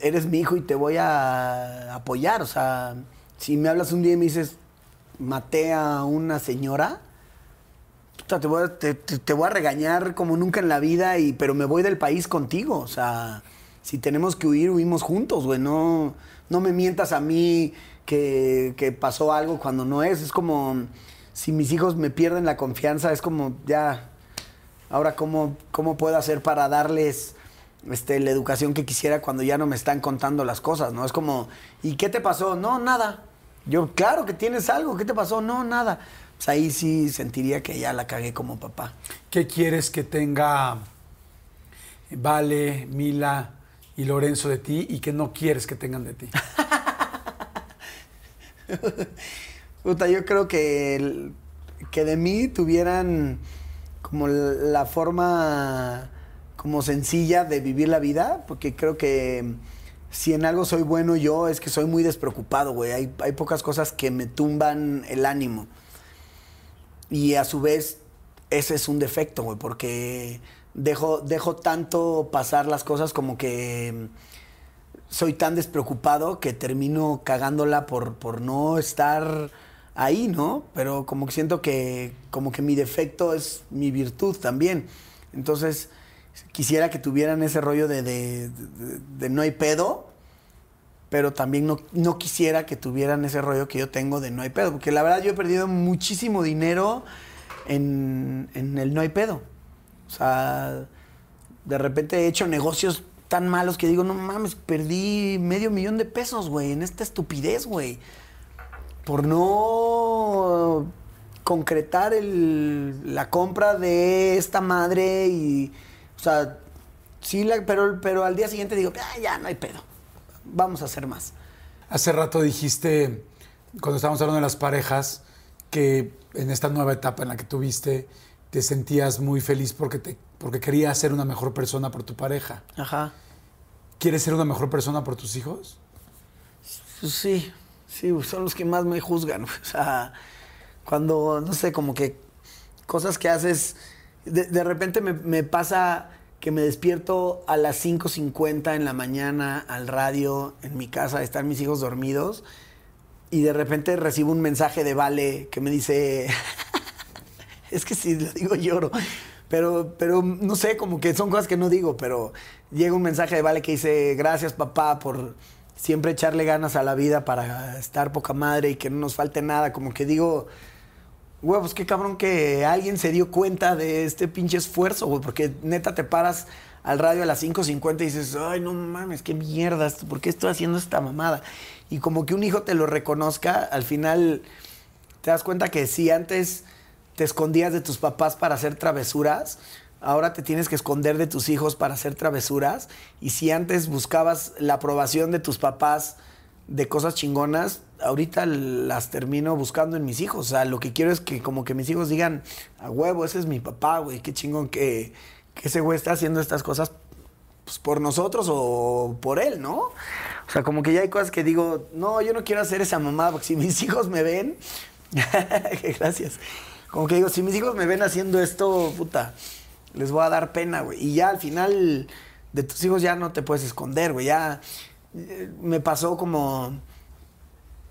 eres mi hijo y te voy a apoyar, o sea, si me hablas un día y me dices, maté a una señora, te, voy a, regañar como nunca en la vida, y, pero me voy del país contigo. O sea, si tenemos que huir, huimos juntos, güey. No, no me mientas a mí que, que pasó algo cuando no es. Es como si mis hijos me pierden la confianza, es como ya, ahora cómo, cómo puedo hacer para darles este, la educación que quisiera cuando ya no me están contando las cosas, ¿no? Es como, ¿y qué te pasó? No, nada. Yo, claro que tienes algo, ¿qué te pasó? No, nada. Ahí sí sentiría que ya la cagué como papá. ¿Qué quieres que tenga Vale, Mila y Lorenzo de ti y que no quieres que tengan de ti? [laughs] Puta, yo creo que, el- que de mí tuvieran como la forma como sencilla de vivir la vida, porque creo que si en algo soy bueno yo es que soy muy despreocupado, güey. Hay, hay pocas cosas que me tumban el ánimo. Y a su vez, ese es un defecto, güey, porque dejo, dejo tanto pasar las cosas como que soy tan despreocupado que termino cagándola por, por no estar ahí, ¿no? Pero como que siento que como que mi defecto es mi virtud también. Entonces, quisiera que tuvieran ese rollo de, de- de- de no hay pedo, pero también no, no quisiera que tuvieran ese rollo que yo tengo de no hay pedo, porque la verdad yo he perdido muchísimo dinero en, en el no hay pedo. O sea, de repente he hecho negocios tan malos que digo, no mames, perdí medio millón de pesos, güey, en esta estupidez, güey. Por no concretar el- la compra de esta madre y, o sea, sí, la- pero, pero al día siguiente digo, "Ah, ya no hay pedo, vamos a hacer más. Hace rato dijiste, cuando estábamos hablando de las parejas, que en esta nueva etapa en la que tuviste, te sentías muy feliz porque, te, porque querías ser una mejor persona por tu pareja. Ajá. ¿Quieres ser una mejor persona por tus hijos? Pues sí, sí, son los que más me juzgan. [laughs] O sea, cuando, no sé, como que cosas que haces, de, de repente me, me pasa que me despierto a las 5.50 en la mañana al radio en mi casa, están mis hijos dormidos, y de repente recibo un mensaje de Vale que me dice, [laughs] es que si lo digo lloro, pero, pero no sé, como que son cosas que no digo, pero llega un mensaje de Vale que dice, gracias papá por siempre echarle ganas a la vida para estar poca madre y que no nos falte nada, como que digo, güey, pues qué cabrón que alguien se dio cuenta de este pinche esfuerzo, güey, porque neta te paras al radio a las 5.50 y dices, ay, no mames, qué mierda, ¿por qué estoy haciendo esta mamada? Y como que un hijo te lo reconozca, al final te das cuenta que si antes te escondías de tus papás para hacer travesuras, ahora te tienes que esconder de tus hijos para hacer travesuras. Y si antes buscabas la aprobación de tus papás de cosas chingonas, ahorita las termino buscando en mis hijos. O sea, lo que quiero es que como que mis hijos digan, a huevo, ese es mi papá, güey, qué chingón que, que ese güey está haciendo estas cosas pues, por nosotros o por él, ¿no? O sea, como que ya hay cosas que digo, no, yo no quiero hacer esa mamada, porque si mis [laughs] hijos me ven, [laughs] gracias. Como que digo, si mis hijos me ven haciendo esto, puta, les voy a dar pena, güey. Y ya al final de tus hijos ya no te puedes esconder, güey. Ya me pasó como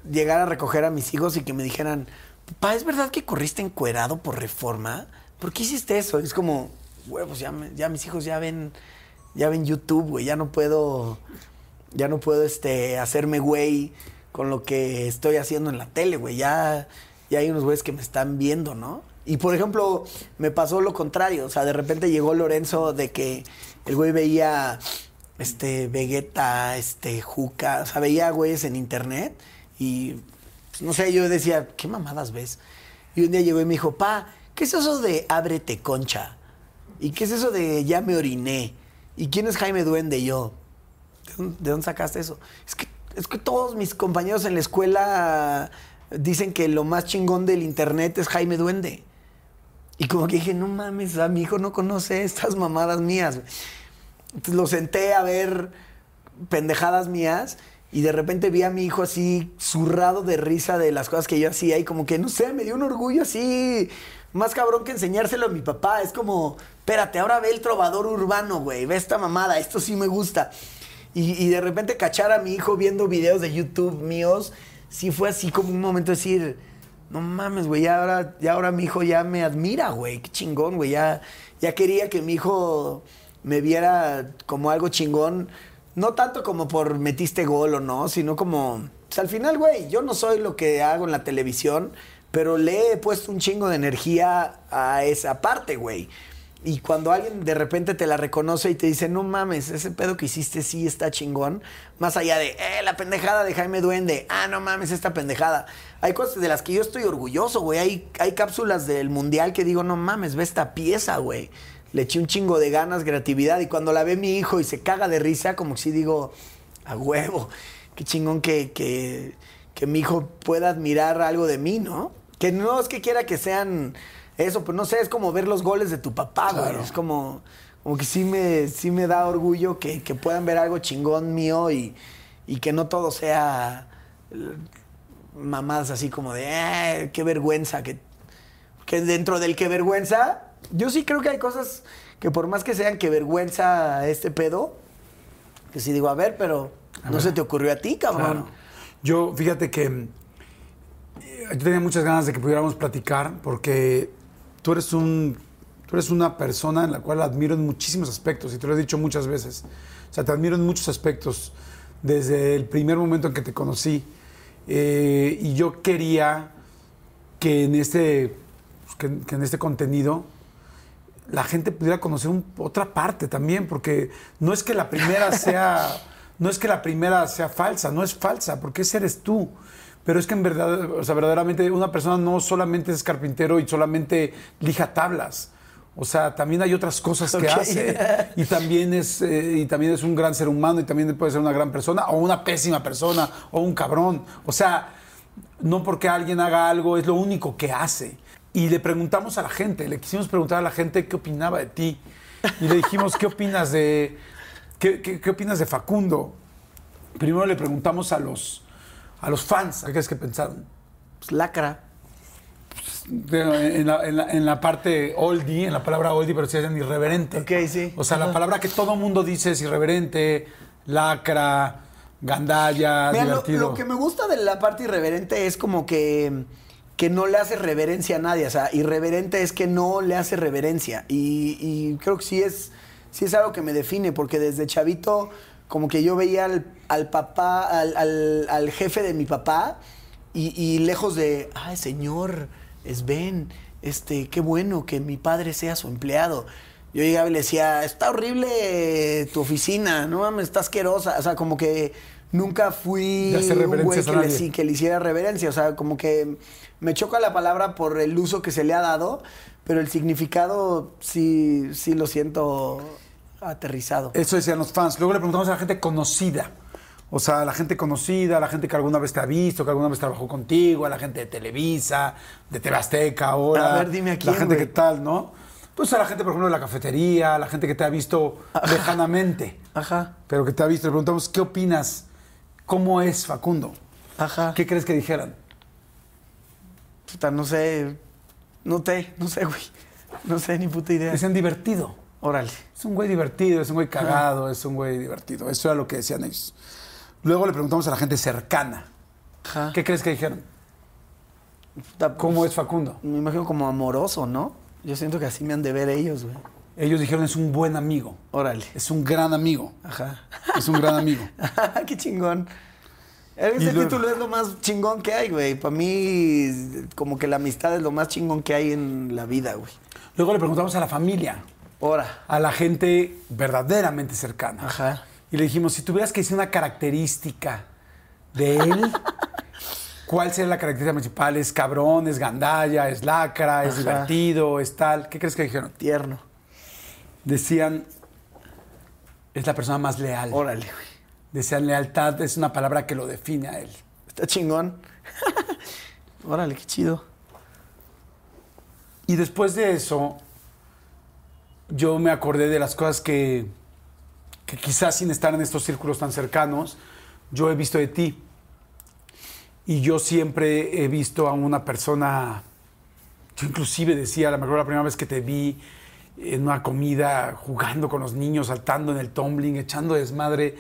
llegar a recoger a mis hijos y que me dijeran, papá, ¿es verdad que corriste encuerado por reforma? ¿Por qué hiciste eso? Es como, güey, pues ya, ya mis hijos ya ven, ya ven YouTube, güey, ya no puedo, ya no puedo este, hacerme güey con lo que estoy haciendo en la tele, güey. Ya, ya hay unos güeyes que me están viendo, ¿no? Y por ejemplo, me pasó lo contrario. O sea, de repente llegó Lorenzo de que el güey veía este Vegeta, este Juca, o sea, veía güeyes en internet y pues, no sé, yo decía, ¿qué mamadas ves? Y un día llegó y me dijo, pa, ¿qué es eso de ábrete concha? ¿Y qué es eso de ya me oriné? ¿Y quién es Jaime Duende? Yo, ¿de dónde, de dónde sacaste eso? Es que, es que todos mis compañeros en la escuela dicen que lo más chingón del internet es Jaime Duende. Y como que dije, no mames, a mi hijo no conoce estas mamadas mías. Lo senté a ver pendejadas mías y de repente vi a mi hijo así zurrado de risa de las cosas que yo hacía y como que, no sé, me dio un orgullo así más cabrón que enseñárselo a mi papá. Es como, espérate, ahora ve el trovador urbano, güey, ve esta mamada, esto sí me gusta. Y, y de repente cachar a mi hijo viendo videos de YouTube míos, sí fue así como un momento de decir, no mames, güey, ya ahora, ya ahora mi hijo ya me admira, güey, qué chingón, güey, ya, ya quería que mi hijo me viera como algo chingón, no tanto como por metiste gol o no, sino como, pues al final, güey, yo no soy lo que hago en la televisión, pero le he puesto un chingo de energía a esa parte, güey. Y cuando alguien de repente te la reconoce y te dice, no mames, ese pedo que hiciste sí está chingón, más allá de, eh, la pendejada de Jaime Duende, ah, no mames, esta pendejada. Hay cosas de las que yo estoy orgulloso, güey. Hay, hay cápsulas del mundial que digo, no mames, ve esta pieza, güey. Le eché un chingo de ganas, creatividad. Y cuando la ve mi hijo y se caga de risa, como si digo, a huevo, qué chingón que, que, que mi hijo pueda admirar algo de mí, ¿no? Que no es que quiera que sean eso, pero no sé, es como ver los goles de tu papá, güey. Claro. Es como, como que sí me, sí me da orgullo que, que puedan ver algo chingón mío y, y que no todo sea eh, mamadas así como de, eh, qué vergüenza. Que, que dentro del que vergüenza, yo sí creo que hay cosas que por más que sean que vergüenza este pedo, que sí digo, a ver, pero no se te ocurrió a ti, cabrón. Claro. Yo, fíjate que eh, yo tenía muchas ganas de que pudiéramos platicar porque tú eres un tú eres una persona en la cual admiro en muchísimos aspectos y te lo he dicho muchas veces. O sea, te admiro en muchos aspectos desde el primer momento en que te conocí. Eh, y yo quería que en este pues, que- que en este contenido la gente pudiera conocer un- otra parte también, porque no es que la primera [laughs] sea, no es que la primera sea falsa, no es falsa, porque ese eres tú. Pero es que en verdad, o sea, verdaderamente una persona no solamente es carpintero y solamente lija tablas. O sea, también hay otras cosas que hace. [laughs] Y también, es, eh, y también es un gran ser humano y también puede ser una gran persona o una pésima persona o un cabrón. O sea, no porque alguien haga algo es lo único que hace. Y le preguntamos a la gente, le quisimos preguntar a la gente qué opinaba de ti. Y le dijimos, ¿qué opinas de, qué, qué- qué opinas de Facundo? Primero le preguntamos a los, a los fans, ¿qué crees que pensaron? Pues lacra. De- en, la, en la- en la parte oldie, en la palabra oldie, pero se hacen irreverente. Ok, sí. O sea, la palabra que todo mundo dice es irreverente, lacra, gandalla, Mira, lo, divertido. lo que me gusta de la parte irreverente es como que, que no le hace reverencia a nadie. O sea, irreverente es que no le hace reverencia. Y, creo que sí es, sí es algo que me define, porque desde chavito, como que yo veía al, papá, al jefe de mi papá, y, y lejos de, ay, señor, es Ben, este, qué bueno que mi padre sea su empleado. Yo llegaba y le decía, está horrible tu oficina, no mames, está asquerosa. O sea, como que nunca fui un güey que le, que le hiciera reverencia. O sea, como que me choca la palabra por el uso que se le ha dado, pero el significado sí, sí lo siento aterrizado. Eso decían los fans. Luego le preguntamos a la gente conocida. O sea, a la gente conocida, a la gente que alguna vez te ha visto, que alguna vez trabajó contigo, a la gente de Televisa, de TV Azteca ahora. A ver, dime a La gente güey. que tal, ¿no? Pues a la gente, por ejemplo, de la cafetería, a la gente que te ha visto lejanamente, Ajá, pero que te ha visto. Le preguntamos, ¿qué opinas? ¿Cómo es Facundo? ajá. ¿Qué crees que dijeran? Puta, no sé, no te, no sé, güey. No sé ni puta idea. Dicen divertido. Órale. Es un güey divertido, es un güey cagado, es un güey divertido. Eso era lo que decían ellos. Luego le preguntamos a la gente cercana. Ajá. ¿Qué crees que dijeron? Puta, ¿Cómo pues, es Facundo? Me imagino como amoroso, ¿no? Yo siento que así me han de ver ellos, güey. Ellos dijeron es un buen amigo, Órale. es un gran amigo, Ajá. es un gran amigo. [laughs] Qué chingón. Ese luego- título es lo más chingón que hay, güey. Para mí, como que la amistad es lo más chingón que hay en la vida, güey. Luego le preguntamos a la familia, Ahora. a la gente verdaderamente cercana. Ajá. Y le dijimos, si tuvieras que decir una característica de él, [laughs] ¿cuál sería la característica principal? ¿Es cabrón, es gandalla, es lacra, es Ajá. divertido, es tal? ¿Qué crees que dijeron? Tierno. Decían, es la persona más leal. Órale, güey. Decían, lealtad es una palabra que lo define a él. Está chingón. [laughs] Órale, qué chido. Y después de eso, yo me acordé de las cosas que, que quizás sin estar en estos círculos tan cercanos, yo he visto de ti. Y yo siempre he visto a una persona, yo inclusive decía, a lo mejor la primera vez que te vi en una comida, jugando con los niños, saltando en el tumbling, echando desmadre,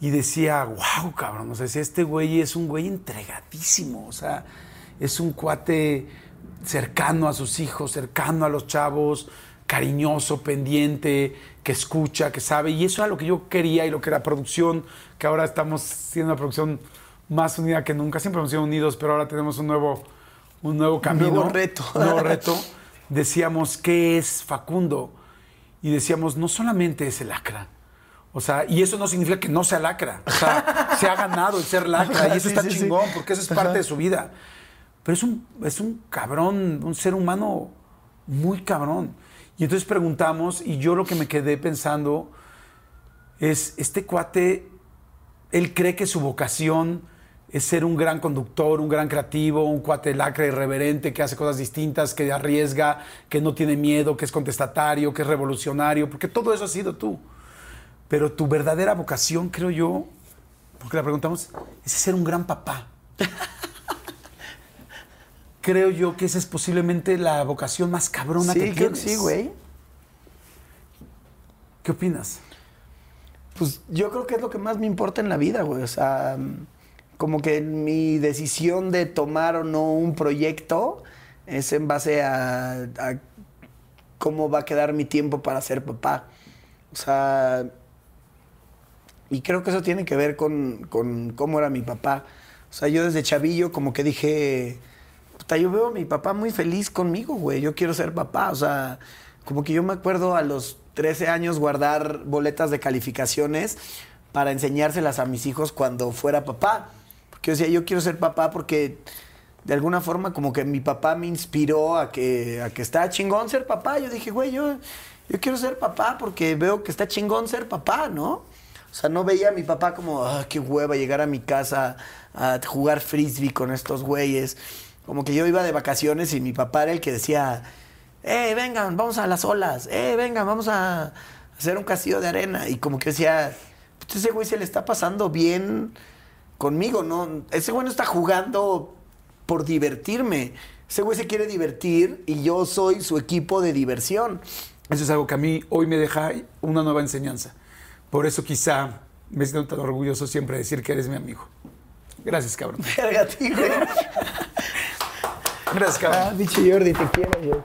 y decía, wow, cabrón, o sea, este güey es un güey entregadísimo, o sea, es un cuate cercano a sus hijos, cercano a los chavos, cariñoso, pendiente, que escucha, que sabe. Y eso era lo que yo quería y lo que era producción, que ahora estamos siendo una producción más unida que nunca. Siempre hemos sido unidos, pero ahora tenemos un nuevo, un nuevo camino. nuevo reto. Un nuevo reto. [laughs] Decíamos, ¿qué es Facundo? Y decíamos, no solamente es el lacra. O sea, y eso no significa que no sea lacra. O sea, [laughs] se ha ganado el ser lacra y eso Sí, está sí, sí. chingón porque eso es parte de su vida. Pero es un, es un cabrón, un ser humano muy cabrón. Y entonces preguntamos, y yo lo que me quedé pensando es, este cuate, él cree que su vocación es ser un gran conductor, un gran creativo, un cuate lacra irreverente que hace cosas distintas, que arriesga, que no tiene miedo, que es contestatario, que es revolucionario, porque todo eso has sido tú. Pero tu verdadera vocación, creo yo, porque la preguntamos, es ser un gran papá. [laughs] creo yo que esa es posiblemente la vocación más cabrona Sí, que creo que tienes. sí, güey. ¿Qué opinas? Pues yo creo que es lo que más me importa en la vida, güey. O sea, como que mi decisión de tomar o no un proyecto es en base a, cómo va a quedar mi tiempo para ser papá. O sea, y creo que eso tiene que ver con, con cómo era mi papá. O sea, yo desde chavillo como que dije, puta, yo veo a mi papá muy feliz conmigo, güey. Yo quiero ser papá. O sea, como que yo me acuerdo a los 13 años guardar boletas de calificaciones para enseñárselas a mis hijos cuando fuera papá. Yo decía, yo quiero ser papá porque de alguna forma como que mi papá me inspiró a que, a que está chingón ser papá. Yo dije, güey, yo, yo quiero ser papá porque veo que está chingón ser papá, ¿no? O sea, no veía a mi papá como, ah, qué hueva llegar a mi casa a jugar frisbee con estos güeyes. Como que yo iba de vacaciones y mi papá era el que decía, eh, vengan, vamos a las olas, eh, vengan, vamos a hacer un castillo de arena. Y como que decía, pues ese güey se le está pasando bien conmigo, ¿no? Ese güey no está jugando por divertirme. Ese güey se quiere divertir y yo soy su equipo de diversión. Eso es algo que a mí hoy me deja una nueva enseñanza. Por eso quizá me siento tan orgulloso siempre de decir que eres mi amigo. Gracias, cabrón. [laughs] Verga, güey. Gracias, Ah, cabrón. bicho Jordi, te quiero, güey.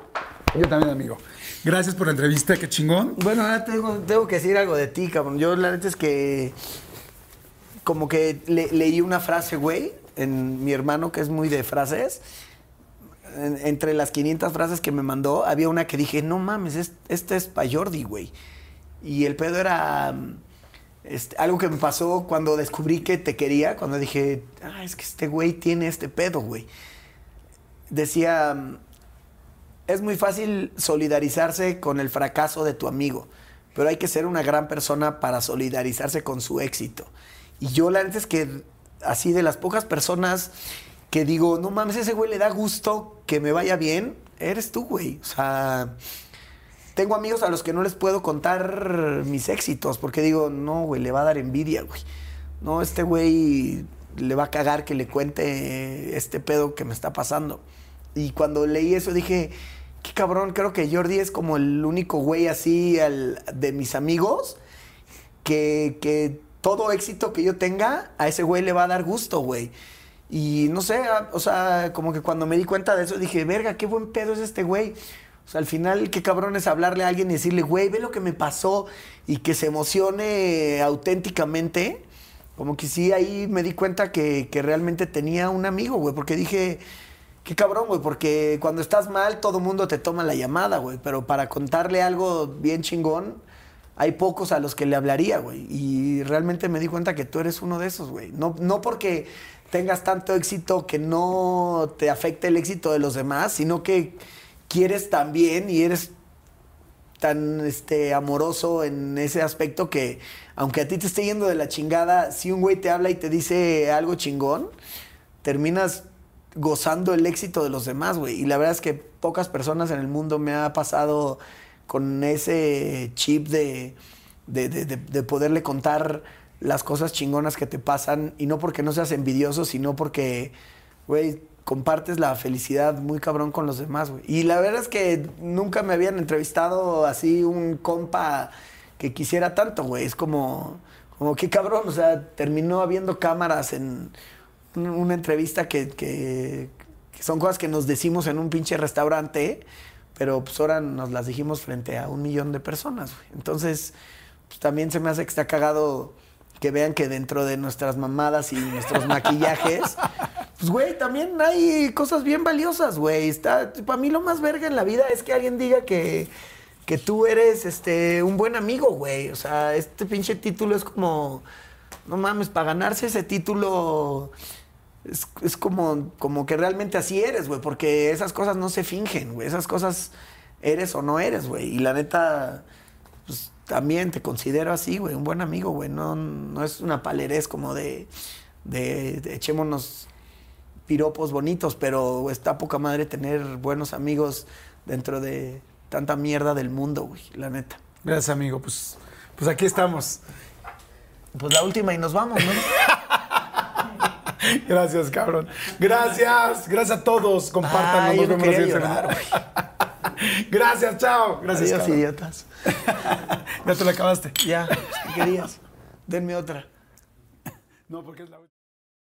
Yo también, amigo. Gracias por la entrevista, qué chingón. Bueno, ahora tengo, tengo que decir algo de ti, cabrón. Yo la neta es que como que le- leí una frase, güey, en mi hermano que es muy de frases. En- entre las 500 frases que me mandó, había una que dije, no mames, es- esta es pa' Jordi, güey. Y el pedo era mm, este, algo que me pasó cuando descubrí que te quería, cuando dije, ah, es que este güey tiene este pedo, güey. Decía, mm, es muy fácil solidarizarse con el fracaso de tu amigo, pero hay que ser una gran persona para solidarizarse con su éxito. Y yo la neta es que así de las pocas personas que digo, no mames, ese güey le da gusto que me vaya bien, eres tú, güey. O sea, tengo amigos a los que no les puedo contar mis éxitos porque digo, no, güey, le va a dar envidia, güey. No, este güey le va a cagar que le cuente este pedo que me está pasando. Y cuando leí eso dije, qué cabrón, creo que Jordi es como el único güey así al- de mis amigos que, que todo éxito que yo tenga, a ese güey le va a dar gusto, güey. Y no sé, a- o sea, como que cuando me di cuenta de eso dije, verga, qué buen pedo es este güey. O sea, al final, qué cabrón es hablarle a alguien y decirle, güey, ve lo que me pasó y que se emocione auténticamente. Como que sí, ahí me di cuenta que, que realmente tenía un amigo, güey, porque dije, qué cabrón, güey, porque cuando estás mal todo mundo te toma la llamada, güey, pero para contarle algo bien chingón, hay pocos a los que le hablaría, güey. Y realmente me di cuenta que tú eres uno de esos, güey. No, no porque tengas tanto éxito que no te afecte el éxito de los demás, sino que quieres también y eres tan este, amoroso en ese aspecto que, aunque a ti te esté yendo de la chingada, si un güey te habla y te dice algo chingón, terminas gozando el éxito de los demás, güey. Y la verdad es que pocas personas en el mundo me ha pasado con ese chip de, de, de- de- de poderle contar las cosas chingonas que te pasan. Y no porque no seas envidioso, sino porque, güey, compartes la felicidad muy cabrón con los demás, güey. Y la verdad es que nunca me habían entrevistado así un compa que quisiera tanto, güey. Es como, como qué cabrón, o sea, terminó habiendo cámaras en un- una entrevista que, que- que son cosas que nos decimos en un pinche restaurante, pero pues ahora nos las dijimos frente a un millón de personas, güey. Entonces, pues también se me hace que está cagado que vean que dentro de nuestras mamadas y nuestros [laughs] maquillajes, pues güey, también hay cosas bien valiosas, güey. Está, para mí lo más verga en la vida es que alguien diga que, que tú eres este un buen amigo, güey. O sea, este pinche título es como, no mames, para ganarse ese título es, es como, como que realmente así eres, güey, porque esas cosas no se fingen, güey. Esas cosas eres o no eres, güey. Y la neta, pues también te considero así, güey, un buen amigo, güey. No, no es una palerez como de, de, de echémonos piropos bonitos, pero está poca madre tener buenos amigos dentro de tanta mierda del mundo, güey, la neta. Gracias, amigo. Pues, pues aquí estamos. Pues la última y nos vamos, ¿no? [laughs] [laughs] Gracias, cabrón. Gracias. Gracias a todos. Compártanlo. Ay, Nos no vemos llorar, semana. [laughs] Gracias, chao. Gracias, Adiós, cabrón. idiotas. [laughs] Ya te la acabaste. Ya, ¿qué querías? Denme otra. No, porque es la.